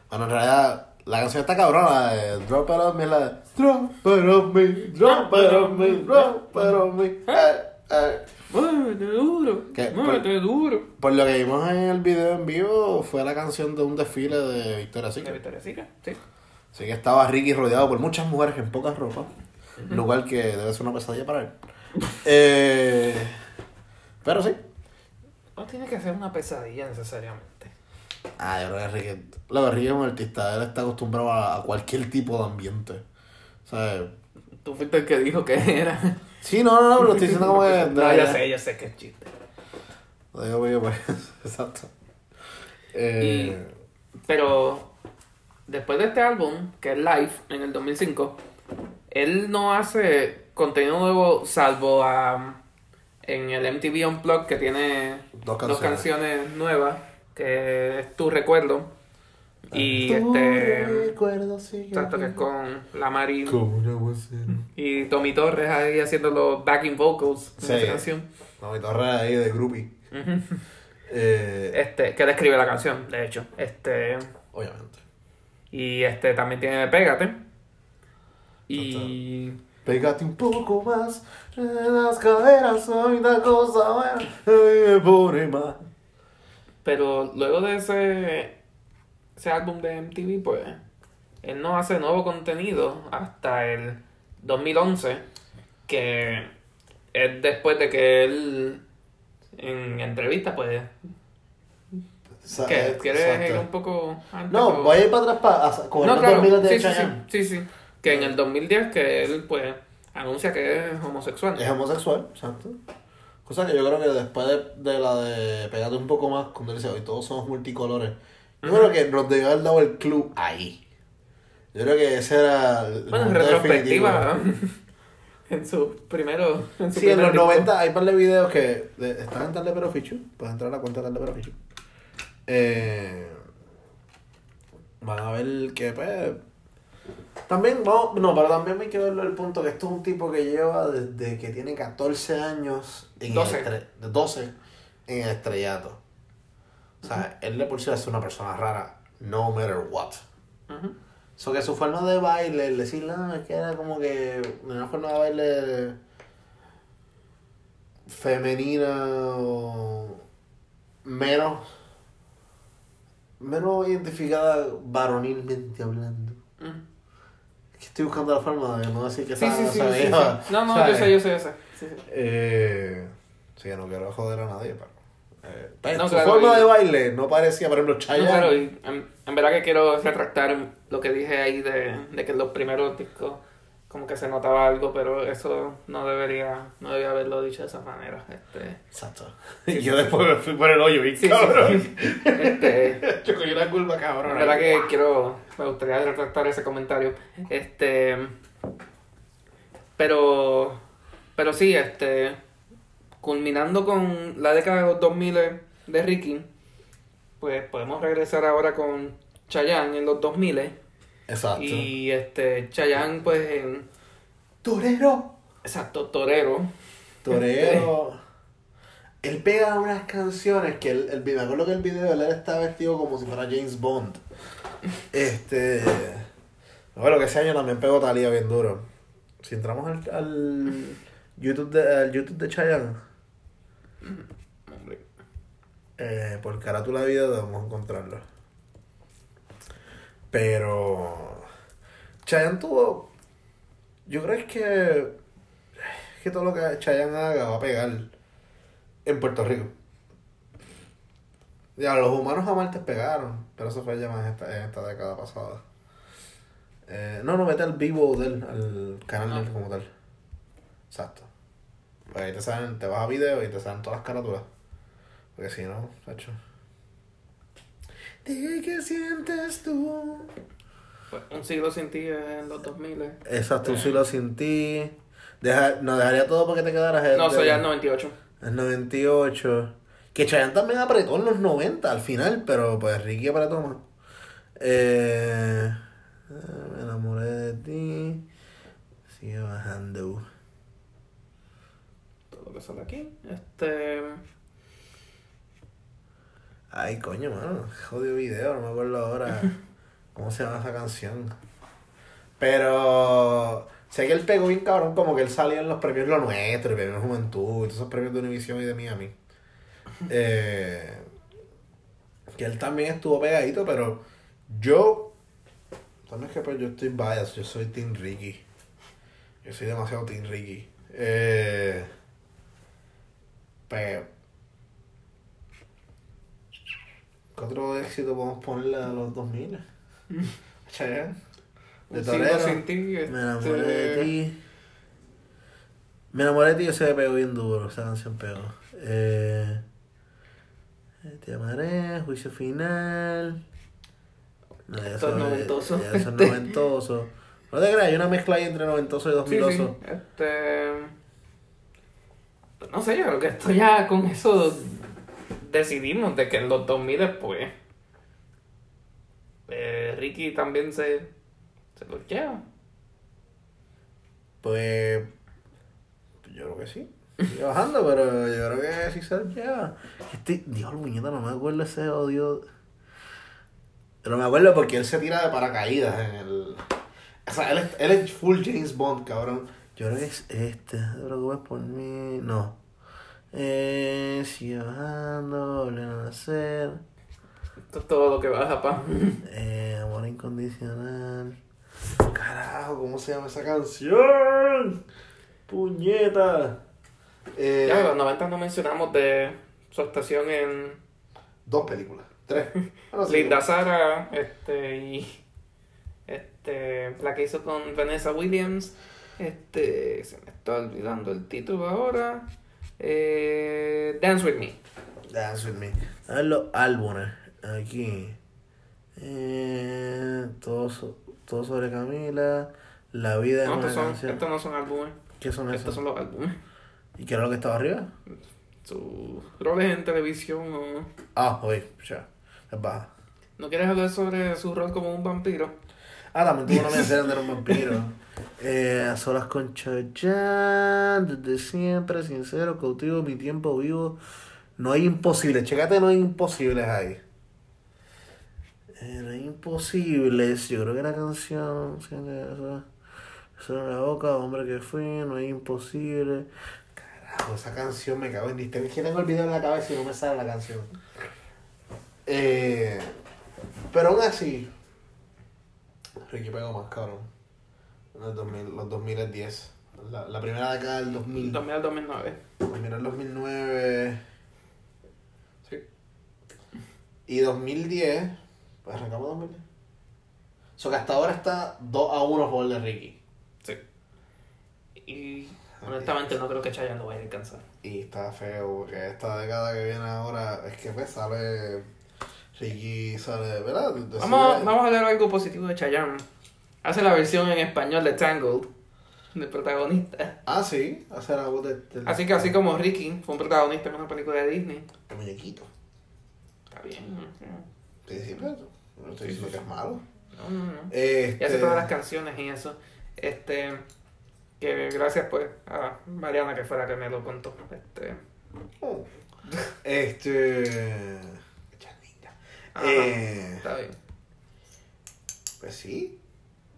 Speaker 1: Bueno, en realidad, la canción está cabrona de Drop It On Me, la de Drop It On Me, Drop It On Me, Drop It On Me. Eh, eh.
Speaker 2: Muévete duro.
Speaker 1: ¿Qué?
Speaker 2: Muévete duro.
Speaker 1: Por lo que vimos en el video en vivo, fue la canción de un desfile de Victoria
Speaker 2: ¿De
Speaker 1: Secret.
Speaker 2: Victoria Secret? Sí.
Speaker 1: Así que estaba Ricky rodeado por muchas mujeres en pocas ropas. Cual que debe ser una pesadilla para él. Eh, pero sí.
Speaker 2: No tiene que ser una pesadilla necesariamente.
Speaker 1: Ah, yo creo que Ricky. Lo que Ricky es un artista. Él está acostumbrado a, a cualquier tipo de ambiente. O sea.
Speaker 2: Tú fuiste el que dijo que era.
Speaker 1: Sí, no, no, no, pero lo estoy diciendo como que. [laughs]
Speaker 2: No, yo sé, yo sé que es chiste.
Speaker 1: Lo digo porque, pues, [laughs] exacto. Eh,
Speaker 2: Pero después de este álbum, que es Live, en el 2005, él no hace contenido nuevo salvo a, en el MTV Unplugged que tiene
Speaker 1: Dos
Speaker 2: dos
Speaker 1: canciones.
Speaker 2: nuevas, que es Tu Recuerdo. Y
Speaker 1: tu
Speaker 2: este...
Speaker 1: recuerdo
Speaker 2: Exacto, que es con la Mari y Tommy Torres ahí haciendo los backing vocals en
Speaker 1: Sí.
Speaker 2: esa canción.
Speaker 1: No, mi torre ahí de groupie. Eh,
Speaker 2: Este, que él escribe la canción, de hecho. Este,
Speaker 1: obviamente.
Speaker 2: Y este también tiene Pégate. Y.
Speaker 1: Pégate un poco más en las caderas, soy una cosa buena, me pone más.
Speaker 2: Pero luego de ese, ese álbum de MTV, pues, él no hace nuevo contenido hasta el 2011, que es después de que él, en entrevista, pues,
Speaker 1: Sa-
Speaker 2: que
Speaker 1: eh,
Speaker 2: ¿quieres
Speaker 1: exacto.
Speaker 2: ir un poco antes?
Speaker 1: No,
Speaker 2: o-
Speaker 1: voy a ir para atrás para coger
Speaker 2: No,
Speaker 1: los
Speaker 2: claro,
Speaker 1: 2000 de
Speaker 2: sí, sí, sí, sí, que en el 2010 que él, pues, anuncia que es homosexual.
Speaker 1: Es homosexual, exacto. Cosa que yo creo que después de, de la de Pégate un poco más, cuando él dice hoy todos somos multicolores, yo creo que nos debió haber dado el club ahí. Yo creo que ese era el
Speaker 2: Bueno, en retrospectiva, [laughs] en su primero. En su
Speaker 1: Sí, en los
Speaker 2: disco.
Speaker 1: 90 hay par de videos que de- están en Tarde Pero Fichu. Puedes entrar a la cuenta de Tarde Pero Fichu. Eh, van a ver que, pues. También, vamos, no, pero también que verlo el punto que esto es un tipo que lleva desde que tiene 14 años en
Speaker 2: 12.
Speaker 1: el estre- de 12 en el estrellato. O sea, él de por sí es una persona rara, no matter what.
Speaker 2: Ujú.
Speaker 1: So que su forma de baile, el decir, no, es que era como que una forma de baile femenina o menos menos identificada varonilmente hablando. Estoy buscando la forma de no decir que
Speaker 2: Sí, sí, sí, No, no, yo sé, yo sé, yo sé. Sí.
Speaker 1: Eh, sí, no quiero joder a nadie, pero... eh,
Speaker 2: No,
Speaker 1: su
Speaker 2: claro,
Speaker 1: forma
Speaker 2: y-
Speaker 1: de baile no parecía, por ejemplo,
Speaker 2: No,
Speaker 1: Chayanne.
Speaker 2: claro, y en, en verdad que quiero retractar lo que dije ahí de, de que los primeros discos como que se notaba algo, pero eso no debería, no debía haberlo dicho de esa manera. Este,
Speaker 1: Exacto. [laughs] Y yo después me fui por el hoyo, y
Speaker 2: sí,
Speaker 1: cabrón.
Speaker 2: sí. [laughs] Este, [laughs]
Speaker 1: Yo cogí una curva, cabrón.
Speaker 2: En verdad que quiero, me gustaría retractar ese comentario. Este, pero, pero sí, este, culminando con la década de los 2000 de Ricky, pues podemos regresar ahora con Chayanne en los 2000
Speaker 1: Exacto.
Speaker 2: y este Chayanne pues en,
Speaker 1: Torero.
Speaker 2: exacto, torero.
Speaker 1: Torero. Él pega unas canciones que el, el, me acuerdo que el video él está vestido como si fuera James Bond. Este. Bueno, que ese año también pegó Talía bien duro. Si entramos al, al YouTube de al YouTube de Chayanne,
Speaker 2: Hombre,
Speaker 1: eh, por carátula de video debemos encontrarlo. Pero Chayanne tuvo. Yo creo que. Que todo lo que Chayanne haga va a pegar en Puerto Rico. Ya, los humanos a Marte pegaron, pero eso fue ya más en esta, en esta década pasada. Eh, no, no, vete al vivo de él, al canal él como tal. Exacto. Pues ahí te salen, te vas a video y te salen todas las carátulas. Porque si no, Sacho. Dime qué sientes tú.
Speaker 2: pues, un siglo sin ti en los 2000
Speaker 1: Exacto, un siglo sin ti. Deja, no dejaría todo porque te quedaras el
Speaker 2: No,
Speaker 1: de-
Speaker 2: soy ya el 98.
Speaker 1: el 98. Que Chayanne también apretó en los 90 al final, pero pues Ricky apretó más. Eh, eh, me enamoré de ti. Sigue bajando.
Speaker 2: Todo lo que sale aquí. Este.
Speaker 1: Ay, coño, mano. Jodido video, no me acuerdo ahora [laughs] cómo se llama esa canción. Pero sé que él pegó bien cabrón, como que él salió en los premios Lo Nuestro, y premios Juventud, todos esos premios de Univision y de Miami. [laughs] Eh, que él también estuvo pegadito, pero yo. También es que pues, yo estoy biased, yo soy Team Ricky. Yo soy demasiado Team Ricky. Eh, pero. ¿Qué otro éxito podemos ponerle a los 2000? Chayanne. [laughs] De Torero. Me
Speaker 2: este,
Speaker 1: enamoré de ti. Me enamoré de ti, ese me pegó bien duro, esa canción pegó. Eh, te amaré, juicio final. No, ya
Speaker 2: Esto es
Speaker 1: eso-
Speaker 2: noventoso.
Speaker 1: ya eso es noventoso. No te creas, hay una mezcla ahí entre noventoso y
Speaker 2: Sí,
Speaker 1: 2000
Speaker 2: sí. Este. No sé, yo creo que esto ya con eso decidimos de que en los 2000 después. eh, Ricky también se. se lo lleva.
Speaker 1: Pues. Yo creo que sí. Sigue bajando, pero yo creo que sí se lo lleva. Este, Dios, muñeca, no me acuerdo ese odio. Pero me acuerdo porque él se tira de paracaídas en el. O sea, él es, él es full James Bond, cabrón. Yo creo que es este. No te preocupes por mí. No. Eh, sigue bajando, volver a nacer.
Speaker 2: Esto es todo lo que baja, pa.
Speaker 1: Eh, amor incondicional. Carajo, ¿cómo se llama esa canción? Puñeta. Eh,
Speaker 2: Ya, en los 90 no mencionamos de su actuación en
Speaker 1: Dos películas. Tres. [laughs] Bueno, sí,
Speaker 2: Linda Sara, este, y este, la que hizo con Vanessa Williams, este, se me está olvidando el título ahora, eh, Dance With Me.
Speaker 1: Dance with me. A ver los álbumes. Aquí. Eh, todo, todo sobre Camila. La vida de
Speaker 2: No, estos, son, estos no son álbumes,
Speaker 1: ¿Qué son
Speaker 2: estos
Speaker 1: esos?
Speaker 2: son los álbumes.
Speaker 1: ¿Y qué era lo que estaba arriba?
Speaker 2: Sus roles en televisión o...
Speaker 1: Ah, oye, ya. Es baja.
Speaker 2: ¿No quieres hablar sobre su rol como un vampiro?
Speaker 1: Ah, también tuvo una mención de un vampiro. [laughs] Eh, a solas con Chayanne, desde siempre, sincero, cautivo, mi tiempo vivo. No hay imposibles, chécate, no hay imposibles ahí. Eh, no hay imposibles, yo creo que la canción, en la boca, hombre que fui, no hay imposible. Carajo, esa canción me cago en distinto. Es que tengo el video en la cabeza y no me sale la canción. Eh, pero aún así, Ricky pegó más cabrón. El 2000, los 2010. La, la primera década del 2000.
Speaker 2: 2000 al 2009.
Speaker 1: Terminó el 2009. Sí. Y 2010. Pues arrancamos 2010. O sea que hasta ahora está 2 a 1 a favor de Ricky.
Speaker 2: Sí. Y honestamente no creo que Chayanne lo vaya a alcanzar.
Speaker 1: Y está feo porque esta década que viene ahora es que pues sale. Ricky sale, ¿verdad? Decide-
Speaker 2: Vamos, vamos a hablar algo positivo de Chayanne. Hace la versión en español de Tangled, de protagonista.
Speaker 1: Ah, sí, hace la voz de,
Speaker 2: Así que así como Ricky fue un protagonista en una película de Disney.
Speaker 1: El muñequito.
Speaker 2: Está bien.
Speaker 1: Sí, sí, pero no estoy diciendo que es malo.
Speaker 2: No, no, no.
Speaker 1: Este...
Speaker 2: Y hace todas las canciones y eso. Este. Que gracias pues a Mariana que fue la que me lo contó. Este.
Speaker 1: Oh. Este.
Speaker 2: Ajá.
Speaker 1: Eh,
Speaker 2: Está bien.
Speaker 1: pues sí.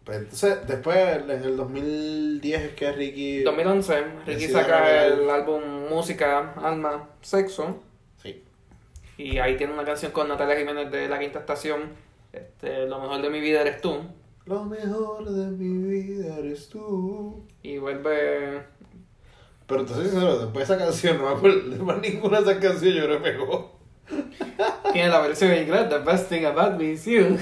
Speaker 1: Pues entonces, después en el 2010 es que Ricky.
Speaker 2: 2011, Ricky saca el álbum Música, Alma, Sexo.
Speaker 1: Sí.
Speaker 2: Y ahí tiene una canción con Natalia Jiménez de La Quinta Estación. Este, Lo mejor de mi vida eres tú.
Speaker 1: Lo mejor de mi vida eres tú.
Speaker 2: Y vuelve.
Speaker 1: Pero entonces, sincero, después de esa canción, no me acuerdo de más ninguna de esas canciones, yo creo que pegó. [laughs]
Speaker 2: Tiene la versión en inglés, The Best Thing About Me Is You.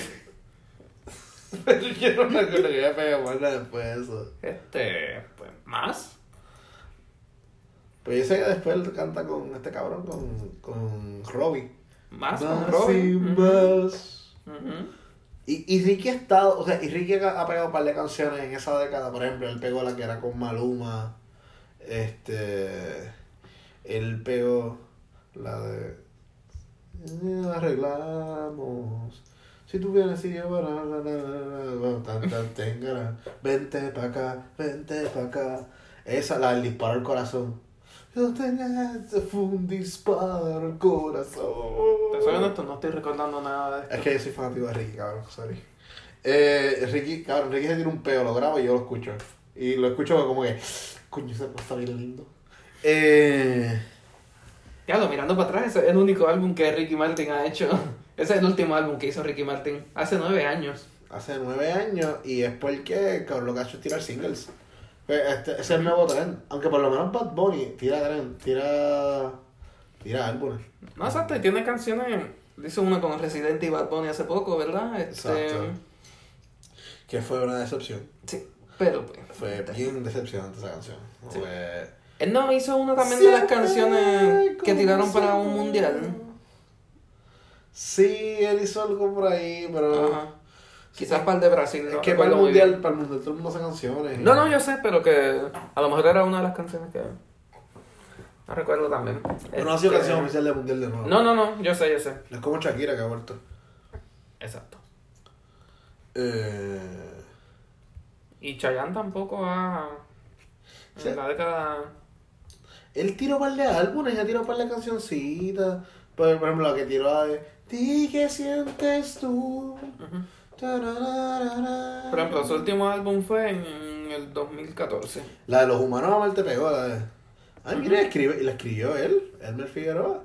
Speaker 1: Pero [laughs] yo no me acuerdo que ya pegó más nada después de eso.
Speaker 2: Este, pues, más.
Speaker 1: Pero yo sé que después él canta con este cabrón, con, con Robbie.
Speaker 2: Más con
Speaker 1: Más.
Speaker 2: Ujú.
Speaker 1: más. Y, y Ricky ha estado, o sea, y Ricky ha pegado un par de canciones en esa década, por ejemplo, él pegó la que era con Maluma, este, él pegó la de "Eh, arreglamos, si tan tengara, vente pa' acá, vente pa' acá, esa, la del disparo al corazón. Yo tenía, fue un disparo al corazón.
Speaker 2: Te soy honesto, no estoy recordando nada de esto.
Speaker 1: Es que yo soy fanático de Ricky, cabrón, sorry. Eh, Ricky, cabrón, Ricky se tiene un peo, lo grabo y yo lo escucho. Y lo escucho como que, coño, ese está bien lindo. Eh,
Speaker 2: Ya, lo mirando para atrás, es el único álbum que Ricky Martin ha hecho. Ese es el último álbum que hizo Ricky Martin. Hace nueve años.
Speaker 1: hace nueve años y después que, cabrón, lo que ha hecho es tirar singles. Pues, Este, ese es el nuevo tren. Aunque por lo menos Bad Bunny tira tren, tira, tira álbumes.
Speaker 2: No, exacto, y tiene canciones. Hizo una con Resident y Bad Bunny hace poco, ¿verdad? Este,
Speaker 1: Exacto. Que fue una decepción.
Speaker 2: Sí, pero pues.
Speaker 1: Fue bien decepcionante esa canción.
Speaker 2: Sí.
Speaker 1: Fue...
Speaker 2: Él no hizo una también de las canciones que tiraron para un mundial.
Speaker 1: Sí, él hizo algo por ahí, pero.
Speaker 2: Ajá. Quizás para el de Brasil.
Speaker 1: Es
Speaker 2: no
Speaker 1: que para el mundial,
Speaker 2: bien.
Speaker 1: para el mundial todo el mundo hace canciones.
Speaker 2: No, no, yo sé, pero que a lo mejor era una de las canciones que. No recuerdo también.
Speaker 1: Pero no ha sido
Speaker 2: Este,
Speaker 1: canción oficial del mundial de nuevo.
Speaker 2: No, no, no, yo sé, yo sé.
Speaker 1: No es como Shakira que ha vuelto.
Speaker 2: Exacto.
Speaker 1: Eh,
Speaker 2: Y Chayanne tampoco ha.
Speaker 1: Sí.
Speaker 2: En la década.
Speaker 1: él tiró un par de álbumes, ya tiró un par de cancioncitas. Por, por ejemplo, la que tiró la de. Di que sientes tú.
Speaker 2: Por ejemplo, su último álbum fue en el 2014.
Speaker 1: La de los humanos a mal te pegó, la de. Ay, mira, escribe, y la escribió él, Elmer Figueroa.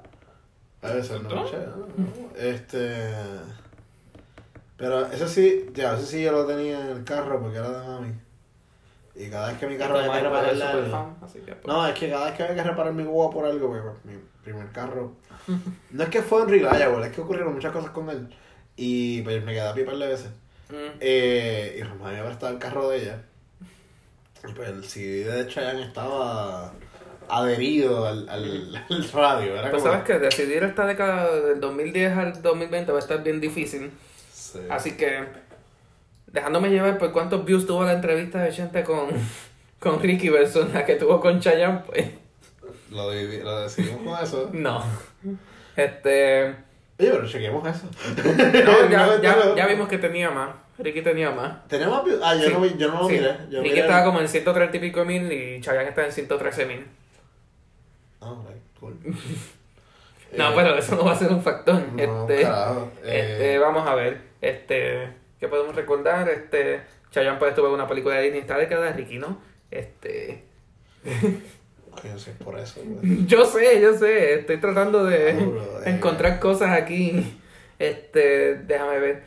Speaker 1: A veces no,
Speaker 2: ¿No?
Speaker 1: Este. Pero ese sí, ya, ese sí yo lo tenía en el carro porque era de mami. Y cada vez que mi carro había que repararla.
Speaker 2: pues,
Speaker 1: No, es que cada vez que había que reparar mi guagua por algo, porque pues, mi primer carro. No es que fue en Reliable, es que ocurrieron muchas cosas con él. Y pues me quedé a pie par de veces.
Speaker 2: mm,
Speaker 1: Eh, y Román había prestado el carro de ella. Y pues el CD de Chayanne estaba adherido al, al, [laughs] al radio. Era
Speaker 2: Pues
Speaker 1: como-
Speaker 2: sabes que decidir esta década del 2010 al 2020 va a estar bien difícil.
Speaker 1: Sí.
Speaker 2: Así que, dejándome llevar por cuántos views tuvo la entrevista de gente con, [laughs] con Ricky versus la que tuvo con Chayanne, pues
Speaker 1: Lo, lo decidimos con eso. [laughs]
Speaker 2: no. Este,
Speaker 1: Oye, pero chequemos eso. [laughs]
Speaker 2: no, ya, ya, ya vimos que tenía más. Ricky tenía más.
Speaker 1: ¿Tenemos views? Ah, yo,
Speaker 2: Sí.
Speaker 1: no, vi- yo no lo
Speaker 2: Sí.
Speaker 1: miré. Yo
Speaker 2: Ricky
Speaker 1: miré-
Speaker 2: estaba como en 130 y pico mil y Chayanne está en 113 mil.
Speaker 1: Ah, ok, cool. [laughs]
Speaker 2: No,
Speaker 1: Eh,
Speaker 2: pero eso no va a ser un factor.
Speaker 1: No,
Speaker 2: este,
Speaker 1: carajo.
Speaker 2: este,
Speaker 1: Eh,
Speaker 2: vamos a ver. Este, ¿qué podemos recordar? Este, Chayanne pues estuvo en una película de Disney esta década, Ricky, ¿no? Este,
Speaker 1: coño, si es por eso. güey. [laughs]
Speaker 2: yo sé, yo sé, estoy tratando de
Speaker 1: eh.
Speaker 2: encontrar cosas aquí. Este, déjame ver.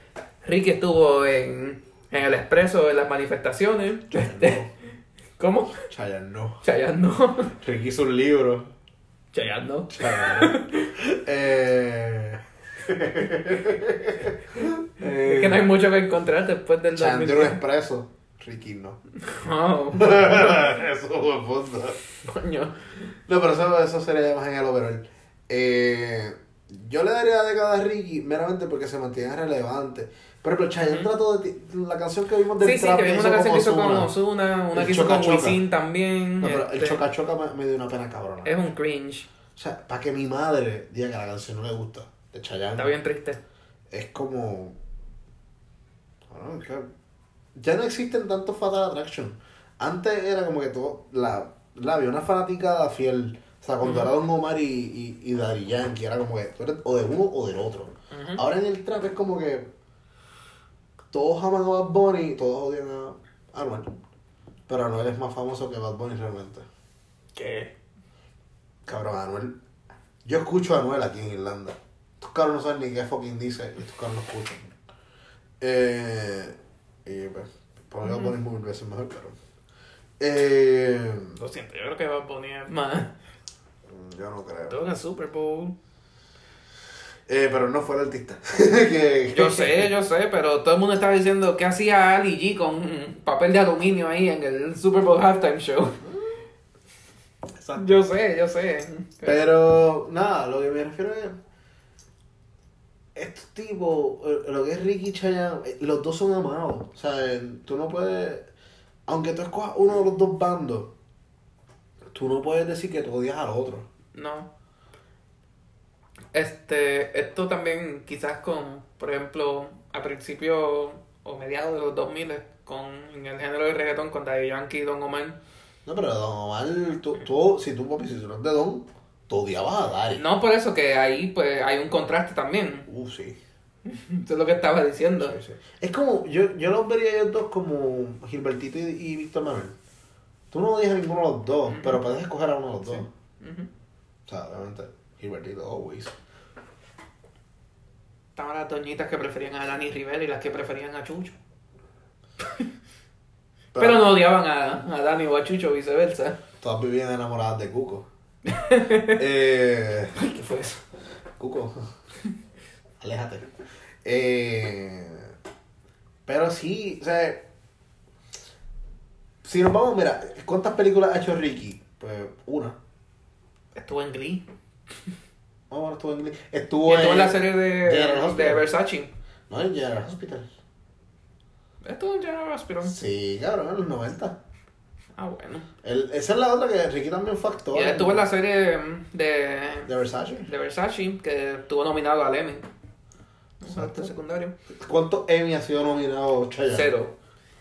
Speaker 2: Ricky estuvo en, en el expreso en las manifestaciones. Este, [laughs] ¿Cómo?
Speaker 1: Chayanne no.
Speaker 2: Chayanne no. [laughs]
Speaker 1: Ricky hizo un libro.
Speaker 2: Chayanne no.
Speaker 1: Eh,
Speaker 2: Es que no hay mucho que encontrar después del
Speaker 1: tiene un
Speaker 2: 2010.
Speaker 1: expreso. Ricky no.
Speaker 2: Oh, [laughs]
Speaker 1: eso punto.
Speaker 2: coño.
Speaker 1: No, pero eso, eso sería más en el overall. Eh, yo le daría la década a Ricky meramente porque se mantiene relevante. Por ejemplo, Chayanne trató de... ti- La canción que vimos del
Speaker 2: Sí, sí, que vimos una canción que hizo con
Speaker 1: Ozuna.
Speaker 2: Una que hizo con. Wisin también.
Speaker 1: No, pero el
Speaker 2: este,
Speaker 1: choca choca me, me dio una pena cabrona.
Speaker 2: Es un cringe.
Speaker 1: O sea, para que mi madre diga que la canción no le gusta de Chayanne.
Speaker 2: Está bien triste.
Speaker 1: es como. Bueno, es que ya no existen tantos Fatal Attraction. Antes era como que todo. La, la había una fanaticada fiel. O sea, cuando era Don Omar y, y, y Daddy Yankee, era como que tú eres o de uno o del otro. Ahora en el trap es como que. Todos aman a Bad Bunny, todos odian a Anuel. Pero Anuel es más famoso que Bad Bunny realmente.
Speaker 2: ¿Qué?
Speaker 1: Cabrón, Anuel. Yo escucho a Anuel aquí en Irlanda. Estos cabros no saben ni qué fucking dice y estos cabros no escuchan. Eh, y pues, por lo menos mil veces mejor, pero. Eh,
Speaker 2: Lo siento, yo creo que va a poner más.
Speaker 1: yo no creo.
Speaker 2: Todo en el Super Bowl.
Speaker 1: Eh, pero no fue el artista. [laughs] que,
Speaker 2: Yo sé, yo sé, pero todo el mundo estaba diciendo que hacía Ali G con papel de aluminio ahí en el Super Bowl halftime show.
Speaker 1: Exacto.
Speaker 2: Yo sé, yo sé.
Speaker 1: Pero, nada, lo que me refiero es. Estos tipos, eh, lo que es Ricky y Chayanne, eh, los dos son amados. O sea, eh, tú no puedes. Aunque tú escojas uno de los dos bandos, tú no puedes decir que tú odias al otro.
Speaker 2: No. Este, esto también quizás con, por ejemplo, a principios o mediados de los 2000 con en el género de reggaetón con Daddy Yankee y Don Omar.
Speaker 1: No, pero Don Omar, tú, tú si tú, papi, si tú eres de Don, tú odiabas a Dari.
Speaker 2: No por eso que ahí pues hay un contraste también.
Speaker 1: Uh, sí. [laughs]
Speaker 2: Eso es lo que estaba diciendo.
Speaker 1: Sí, sí. Es como, yo, yo los vería ellos dos como Gilbertito y, y Víctor Manuel. Tú no odias a ninguno de los dos, pero puedes escoger a uno de los dos. O sea, obviamente, Gilbertito, always.
Speaker 2: Estaban las doñitas que preferían a Dani Rivera y las que preferían a Chucho. [laughs] Pero no odiaban a, a Dani o a Chucho, viceversa.
Speaker 1: Todas vivían enamoradas de Cuco. [laughs] eh,
Speaker 2: Ay, ¿qué fue eso?
Speaker 1: Cuco, aléjate. Eh, pero sí, o sea, si nos vamos, mira, ¿cuántas películas ha hecho Ricky? Pues una.
Speaker 2: Estuvo en Glee.
Speaker 1: Bueno, estuvo en,
Speaker 2: Y
Speaker 1: estuvo
Speaker 2: estuvo en la serie de,
Speaker 1: General
Speaker 2: de. Versace.
Speaker 1: No, en General Hospital.
Speaker 2: Estuvo en General Hospital.
Speaker 1: Sí, cabrón, en los 90.
Speaker 2: Ah, bueno.
Speaker 1: El, esa es la otra que Ricky también fue actor.
Speaker 2: Y él estuvo en la serie mm, de,
Speaker 1: De Versace.
Speaker 2: de Versace, que estuvo nominado al Emmy.
Speaker 1: Exacto.
Speaker 2: Secundario.
Speaker 1: ¿Cuántos Emmy ha sido nominado Chayanne?
Speaker 2: Cero.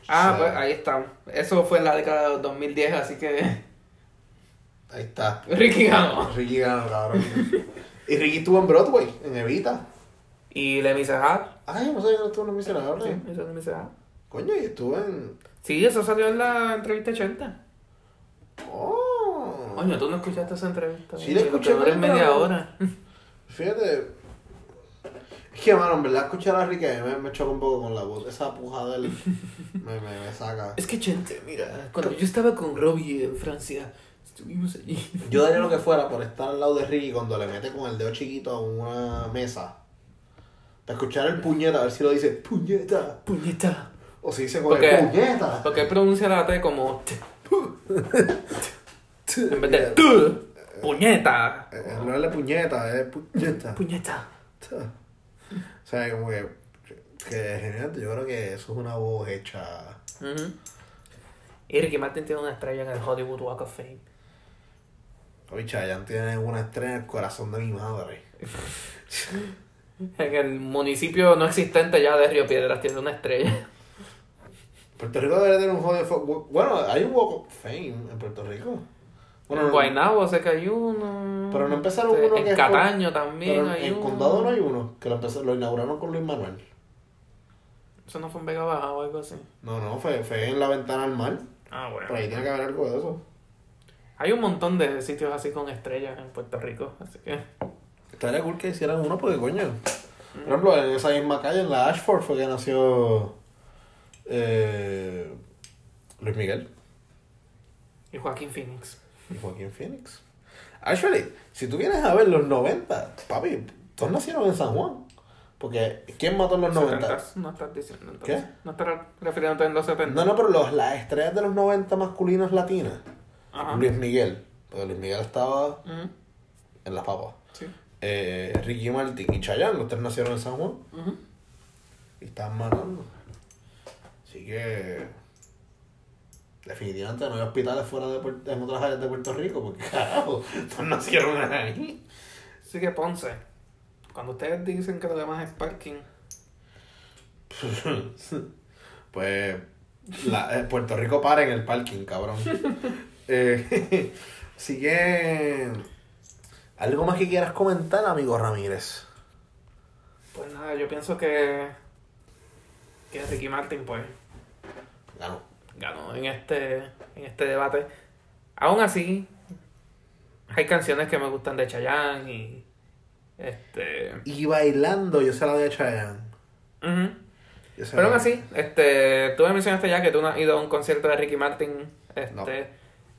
Speaker 2: Ah,
Speaker 1: Cero.
Speaker 2: pues ahí está. Eso fue en la década de 2010, así que [laughs]
Speaker 1: Ahí está.
Speaker 2: Ricky ganó.
Speaker 1: Ricky ganó, cabrón. Y Ricky estuvo en Broadway, en Evita.
Speaker 2: Y Le Miserable.
Speaker 1: Ay, yo no sabía que no estuvo en Miserable.
Speaker 2: Sí, eso es Le Miserable.
Speaker 1: Coño, y estuvo en.
Speaker 2: Sí, eso salió en la entrevista 80.
Speaker 1: Oh.
Speaker 2: Coño, tú no escuchaste esa entrevista.
Speaker 1: Sí, la escuché, pero-
Speaker 2: media hora.
Speaker 1: Fíjate. Es que, mano, en verdad, escuchar a Ricky a mí me, me choca un poco con la voz. Esa puja de él [laughs] me, me, me saca.
Speaker 2: Es que, gente, mira, cuando yo estaba con Robbie en Francia, estuvimos allí.
Speaker 1: Yo daría lo que fuera por estar al lado de Ricky cuando le mete con el dedo chiquito a una mesa. Para escuchar el puñeta, a ver si lo dice puñeta.
Speaker 2: Puñeta.
Speaker 1: O si dice
Speaker 2: Porque-
Speaker 1: puñeta.
Speaker 2: Porque él pronuncia la T como. En vez de T. Puñeta.
Speaker 1: Eh, No es la puñeta, es puñeta.
Speaker 2: Puñeta.
Speaker 1: O sea, como que. Que genial, yo creo que eso es una voz hecha.
Speaker 2: Ujú. Y Ricky Martin tiene una estrella en el Hollywood Walk of Fame.
Speaker 1: Oye, Chayanne tiene una estrella en el corazón de mi madre. [laughs]
Speaker 2: En el municipio no existente ya de Río Piedras tiene una estrella.
Speaker 1: Puerto Rico debería tener un Hall of Fame. Bueno, hay un Walk of Fame en Puerto Rico. Bueno,
Speaker 2: en Guaynabo sé que hay uno.
Speaker 1: Pero no empezaron
Speaker 2: Este,
Speaker 1: uno
Speaker 2: En
Speaker 1: que es por-
Speaker 2: Cataño también
Speaker 1: pero
Speaker 2: hay
Speaker 1: en
Speaker 2: uno.
Speaker 1: Condado no hay uno, que lo, empezó, lo inauguraron con Luis Manuel.
Speaker 2: Eso no fue en Vega Baja o algo así.
Speaker 1: No, no, fue, fue en la ventana al mar.
Speaker 2: Ah, bueno.
Speaker 1: Por ahí tiene que haber algo de eso.
Speaker 2: Hay un montón de sitios así con estrellas en Puerto Rico, así que...
Speaker 1: Estaría cool que hicieran uno porque, coño. Por ejemplo, en esa misma calle, en la Ashford, fue que nació eh, Luis Miguel
Speaker 2: Y Joaquín Phoenix.
Speaker 1: y Joaquín Phoenix. Actually, si tú vienes a ver los 90, papi, todos nacieron en San Juan. Porque, ¿quién mató en los 90?
Speaker 2: 70s, No estás diciendo entonces.
Speaker 1: ¿Qué?
Speaker 2: No estás refiriéndote en los 70.
Speaker 1: No, no, pero los, las estrellas de los 90 masculinas latinas.
Speaker 2: Ajá.
Speaker 1: Luis Miguel. Porque Luis Miguel estaba
Speaker 2: Ujú,
Speaker 1: en las papas.
Speaker 2: Sí.
Speaker 1: Eh, Ricky Martin y Chayanne, los tres nacieron en San Juan. Y estaban matando. Así que. Definitivamente no hay hospitales fuera de Puerto, en otras áreas de Puerto Rico, porque carajo, [laughs] todos nacieron ahí.
Speaker 2: Así que Ponce, cuando ustedes dicen que lo demás es parking, [laughs]
Speaker 1: pues. La, eh, Puerto Rico para en el parking, cabrón. [laughs] Eh, así que. ¿Algo más que quieras comentar, amigo Ramírez?
Speaker 2: pues nada, yo pienso que... Que Ricky Martin, pues,
Speaker 1: Ganó.
Speaker 2: ganó en este, en este debate. Aún así, hay canciones que me gustan de Chayanne y... Este...
Speaker 1: Y bailando, yo se la doy a Chayanne. Yo se
Speaker 2: Pero aún así, este, tú me mencionaste ya que tú no has ido a un concierto de Ricky Martin, este,
Speaker 1: No.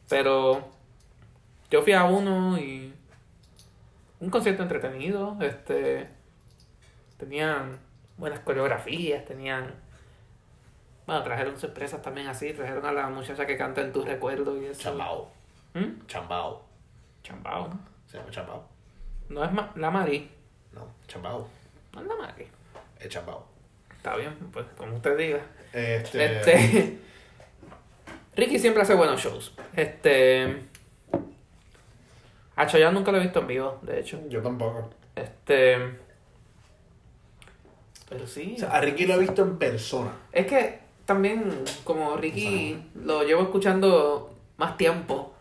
Speaker 2: pero yo fui a uno y un concierto entretenido, este, tenían buenas coreografías, tenían, bueno, trajeron sorpresas también así, trajeron a la muchacha que canta en tus recuerdos y eso.
Speaker 1: Chambao.
Speaker 2: ¿Mm?
Speaker 1: Chambao.
Speaker 2: Chambao.
Speaker 1: Se llama Chambao.
Speaker 2: No es ma- la Mari,
Speaker 1: No, Chambao.
Speaker 2: no es la Mari.
Speaker 1: Es Chambao.
Speaker 2: Está bien, pues como usted diga.
Speaker 1: Este.
Speaker 2: Este. [laughs] Ricky siempre hace buenos shows. Este. A Chayanne nunca lo he visto en vivo, de hecho.
Speaker 1: Yo tampoco.
Speaker 2: Este. Pero sí.
Speaker 1: O sea, a Ricky lo he visto en persona.
Speaker 2: Es que también, como Ricky lo llevo escuchando más tiempo.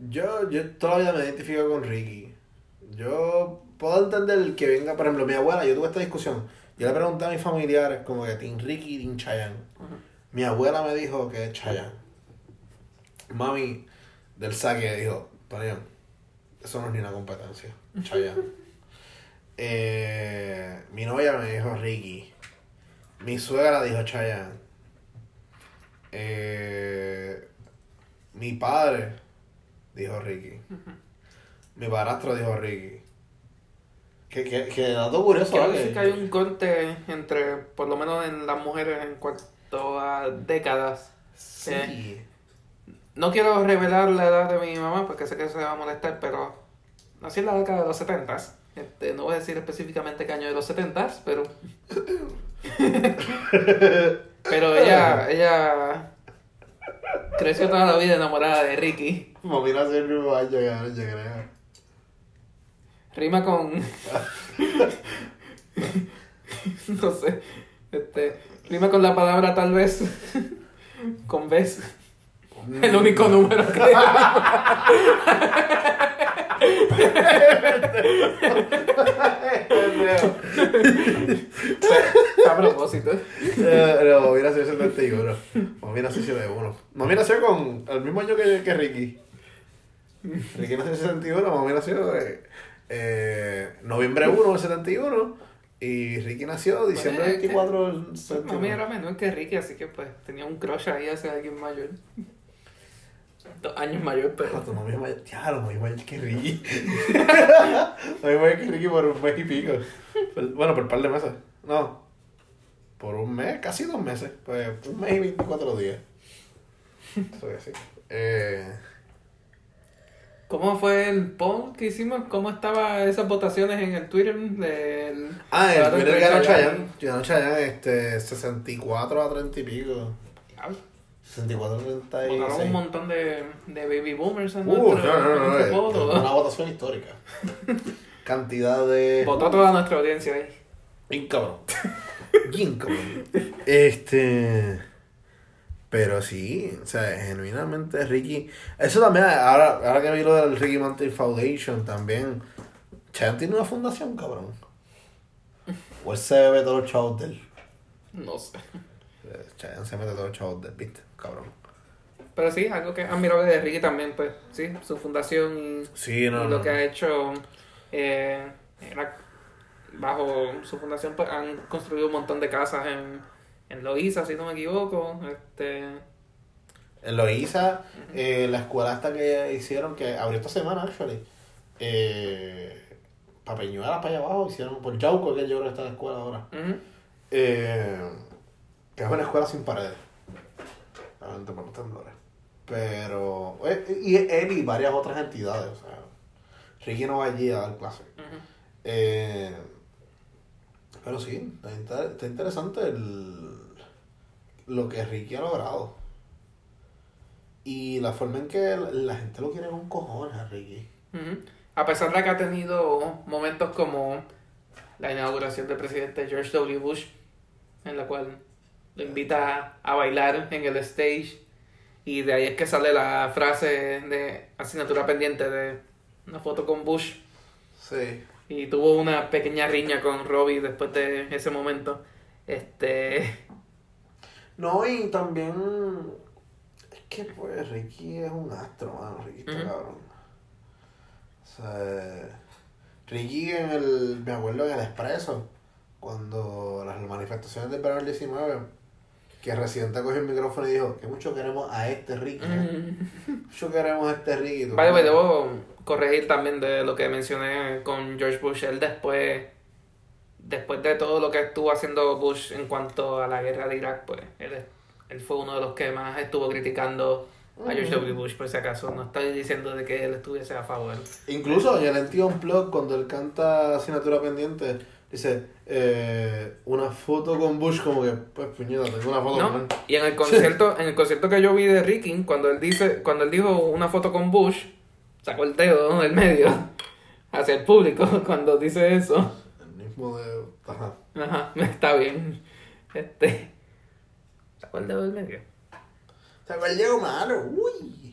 Speaker 1: Yo, yo todavía me identifico con Ricky. Yo puedo entender que venga, por ejemplo, mi abuela, yo tuve esta discusión. Yo le pregunté a mis familiares, como que Team Ricky y Team Chayanne. Mi abuela me dijo que es Chayanne. Mami del saque dijo, Tony, eso no es ni una competencia. Chayanne. [laughs] Eh, mi novia me dijo Ricky. Mi suegra dijo Chayanne. Eh, mi padre dijo Ricky. Mi padrastro dijo Ricky. Que, que, que dato curioso, ¿vale?
Speaker 2: decir que hay un corte entre, por lo menos en las mujeres en cuanto a décadas.
Speaker 1: Sí.
Speaker 2: No quiero revelar la edad de mi mamá porque sé que se va a molestar, pero nací en la década de los 70 este, No voy a decir específicamente qué año de los 70 pero. [laughs] [laughs] pero ella, ella creció toda la vida enamorada de Ricky.
Speaker 1: Mami nació el mismo año que ahora, yo creo.
Speaker 2: Rima con. [laughs] no sé. Este. Rima con la palabra tal vez. con vez. El único número que. [laughs] A propósito.
Speaker 1: Eh, no, Mami nació en 71. Mami nació en 71. Mami nació con el mismo año que, que Ricky. Ricky nació en 61, Mami nació eh, eh, noviembre 1 del 71. Y Ricky nació diciembre
Speaker 2: Pues,
Speaker 1: 24 del
Speaker 2: Mami
Speaker 1: 71.
Speaker 2: era menor que Ricky, así que pues tenía un crush ahí hacia alguien mayor. Dos años mayor, pero.
Speaker 1: Ya, lo mayor que Ricky. [laughs] mami es mayor que Ricky por un mes y pico. Por- Bueno, por un par de meses. No. Por un mes, casi dos meses. Pues un mes y 24 días. Eso es así. Eh.
Speaker 2: ¿Cómo fue el poll que hicimos? ¿Cómo estaban esas votaciones en el Twitter del.
Speaker 1: Ah, el Twitter ganó.
Speaker 2: Chayanne.
Speaker 1: Ganó Chayanne este, 64 a 30 y pico.
Speaker 2: Diablo,
Speaker 1: 64 a 36.
Speaker 2: Votaron un montón de, de baby boomers en
Speaker 1: Uh,
Speaker 2: nuestro,
Speaker 1: no, no, no,
Speaker 2: en
Speaker 1: no,
Speaker 2: nuestro
Speaker 1: es
Speaker 2: poll.
Speaker 1: una votación histórica. [laughs] Cantidad de...
Speaker 2: Votó toda nuestra audiencia ahí.
Speaker 1: Bien cabrón. [laughs] Bien cabrón. Este... Pero sí, o sea, genuinamente Ricky... Eso también, ahora, ahora que vi lo del Ricky Martin Foundation también... Chayanne tiene una fundación, cabrón. O él se bebe todos los chavos de él.
Speaker 2: No sé.
Speaker 1: Eh, Chayanne se mete todos los chavos de él, ¿viste? Cabrón.
Speaker 2: Pero sí, algo que es admirable de Ricky también, pues, sí, su fundación y,
Speaker 1: Sí, no,
Speaker 2: y
Speaker 1: no.
Speaker 2: lo que ha hecho eh, era- bajo su fundación pues han construido un montón de casas en, en Loíza, si no me equivoco. Este,
Speaker 1: En Loíza, eh, la escuela hasta que hicieron, que abrió esta semana, actually, eh, para Peñuelas, para allá abajo, hicieron por Yauco, que yo creo que está la escuela ahora. Eh, que es una escuela sin paredes. Realmente por los temblores. Pero, eh, y él y varias otras entidades, o sea, Ricky no va allí a dar clases.
Speaker 2: ujú.
Speaker 1: Eh, pero sí, está, está interesante el, lo que Ricky ha logrado. Y la forma en que la, la gente lo quiere con cojones a Ricky.
Speaker 2: Ujú. A pesar de que ha tenido momentos como la inauguración del presidente George W. Bush, en la cual lo invita a bailar en el stage, y de ahí es que sale la frase de asignatura pendiente de una foto con Bush,
Speaker 1: Sí.
Speaker 2: y tuvo una pequeña riña con Robbie después de ese momento. Este.
Speaker 1: No, y también. Es que, pues, Ricky es un astro, mano. Ricky está cabrón. O sea. Ricky en el. Me acuerdo en el Expreso, cuando las manifestaciones del verano del 19, que Residente cogió el micrófono y dijo: Que mucho queremos a este Ricky. ¿eh? Mucho queremos a este Ricky.
Speaker 2: Vale, debo corregir también de lo que mencioné con George Bush. Él después, después de todo lo que estuvo haciendo Bush en cuanto a la guerra de Irak, pues él, él fue uno de los que más estuvo criticando a George W. Bush, por si acaso. No estoy diciendo de que él estuviese a favor.
Speaker 1: Incluso en el tío Unplugged, cuando él canta Asignatura Pendiente, dice: eh, Una foto con Bush, como que, pues, puñeta, tengo una foto con
Speaker 2: ¿No?
Speaker 1: él.
Speaker 2: Y en el concierto, en el concierto que yo vi de Ricky, cuando él dice, cuando él dijo una foto con Bush, sacó el dedo ¿no? del medio [laughs] hacia el público [laughs] cuando dice eso.
Speaker 1: El mismo de. Ajá.
Speaker 2: Ajá, [laughs] está bien. Este. ¿Sacó el dedo del medio?
Speaker 1: Se me llegó malo, uy.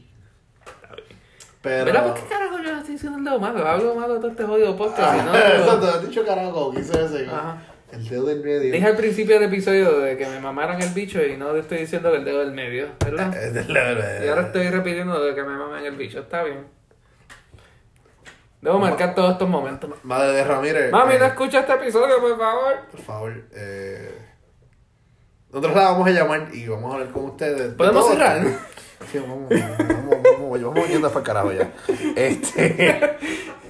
Speaker 1: Pero.
Speaker 2: Pero, ¿por qué carajo yo estoy diciendo el dedo malo? Hablo malo de todo este jodido podcast.
Speaker 1: Ah,
Speaker 2: no,
Speaker 1: Exacto, has dicho carajo, quise ese.
Speaker 2: Ajá.
Speaker 1: El dedo del medio.
Speaker 2: Dije al principio del episodio de que me mamaran el bicho y no estoy diciendo que el dedo del medio, ¿verdad?
Speaker 1: Medio.
Speaker 2: Y ahora estoy repitiendo de que me mamen el bicho, está bien. Debo marcar todos estos momentos.
Speaker 1: Madre de Ramírez.
Speaker 2: Mami,
Speaker 1: eh,
Speaker 2: no escucha este episodio, por favor.
Speaker 1: Por favor, eh. Nosotros la vamos a llamar y vamos a hablar con ustedes. de
Speaker 2: ¿Podemos cerrar?
Speaker 1: Sí, vamos, vamos, vamos, vamos yendo para el carajo ya. Este.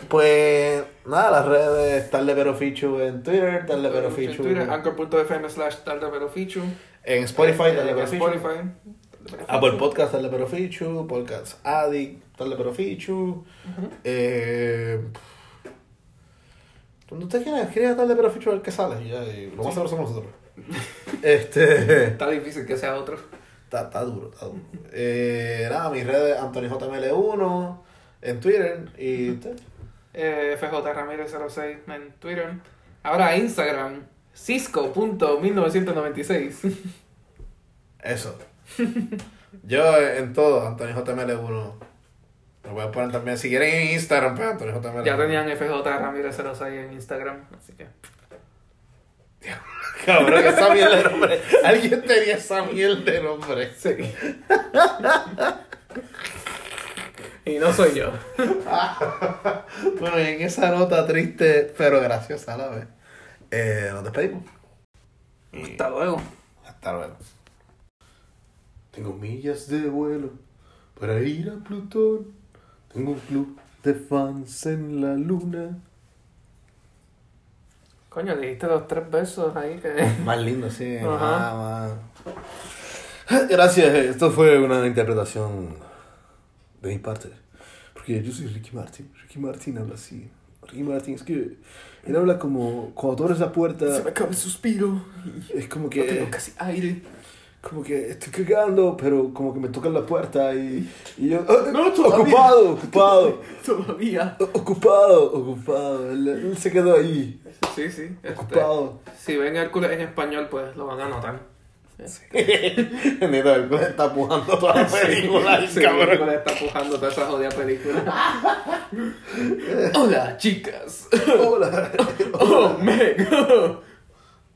Speaker 1: Pues nada, las redes Tarde Pero Fichu en Twitter, Tarde Pero
Speaker 2: En
Speaker 1: Fichu
Speaker 2: Twitter, anchor.fm slash tarde pero fichu.
Speaker 1: en Spotify, Tarde
Speaker 2: En
Speaker 1: Pero Fichu.
Speaker 2: Spotify.
Speaker 1: Apple Podcast, Tarde Pero Fichu, Podcast Addict, Tarde Pero Fichu. eh, donde usted quiera, escriba Tarde Pero Fichu a ver qué sale. y ya, y lo más somos nosotros. este. [laughs]
Speaker 2: Está difícil que sea otro.
Speaker 1: Está, está duro, está duro. Eh, nada, mis redes, AnthonyJML1 en Twitter y usted.
Speaker 2: Eh, FJ Ramírez 06 en Twitter. Ahora Instagram, cisco.1996.
Speaker 1: Eso. Yo en todo, AnthonyJML1. Me pueden poner también, si quieren en Instagram, pues Antonio J.
Speaker 2: Ya tenían FJ Ramírez 06 en Instagram, así que.
Speaker 1: Cabrón, esa mierda de nombre. Alguien tenía esa mierda de nombre.
Speaker 2: Sí. y no soy yo. [laughs]
Speaker 1: Bueno, y en esa nota triste, pero graciosa a la vez, eh, nos despedimos. Y
Speaker 2: Hasta luego.
Speaker 1: hasta luego. Tengo millas de vuelo para ir a Plutón. Tengo un club de fans en la luna.
Speaker 2: Coño, dijiste los tres besos ahí que. [laughs]
Speaker 1: Más lindo, sí.
Speaker 2: Ajá.
Speaker 1: más- más. Gracias, esto fue una interpretación de mi parte. Porque yo soy Ricky Martin. Ricky Martin habla así. Ricky Martin es que él habla como cuando tú abres la puerta.
Speaker 2: acaba el suspiro.
Speaker 1: Es como
Speaker 2: No tengo
Speaker 1: que,
Speaker 2: casi aire.
Speaker 1: Como que estoy cagando, pero como que me tocan la puerta y, y yo. "Ah,
Speaker 2: No, todavía".
Speaker 1: ocupado, ocupado, [laughs]
Speaker 2: Todavía.
Speaker 1: ocupado, ocupado. Él, él se quedó ahí,
Speaker 2: Sí, sí. este,
Speaker 1: ocupado.
Speaker 2: si ven Hércules en español, pues lo van a notar. [laughs]
Speaker 1: Neto, él está pujando toda la [laughs] película, el
Speaker 2: Sí,
Speaker 1: cabrón.
Speaker 2: Hércules está pujando toda esa jodida película. Hola, chicas.
Speaker 1: Hola.
Speaker 2: Oh, Meg.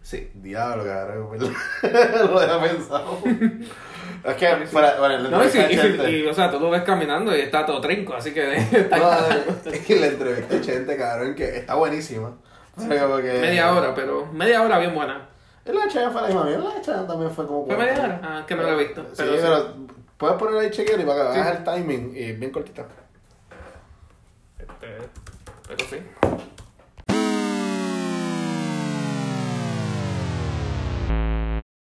Speaker 2: Sí.
Speaker 1: Diablo, cabrón. [laughs] Lo había pensado. Es que, para, bueno,
Speaker 2: No, y, y, y, o sea, tú lo ves caminando y está todo trinco, así que [laughs]
Speaker 1: No, es que la entrevista de Chente, cabrón, que está buenísima. Pero como que-
Speaker 2: media hora, pero media hora bien buena.
Speaker 1: La Chayanne fue la misma mierda, la de Chayanne también fue como...
Speaker 2: ¿Fue
Speaker 1: cuatro.
Speaker 2: media hora? Ah, que no lo he visto.
Speaker 1: Sí,
Speaker 2: Pero
Speaker 1: pero, puedes poner ahí chequear y para que
Speaker 2: Sí.
Speaker 1: veas el timing y bien cortita.
Speaker 2: Este, pero sí.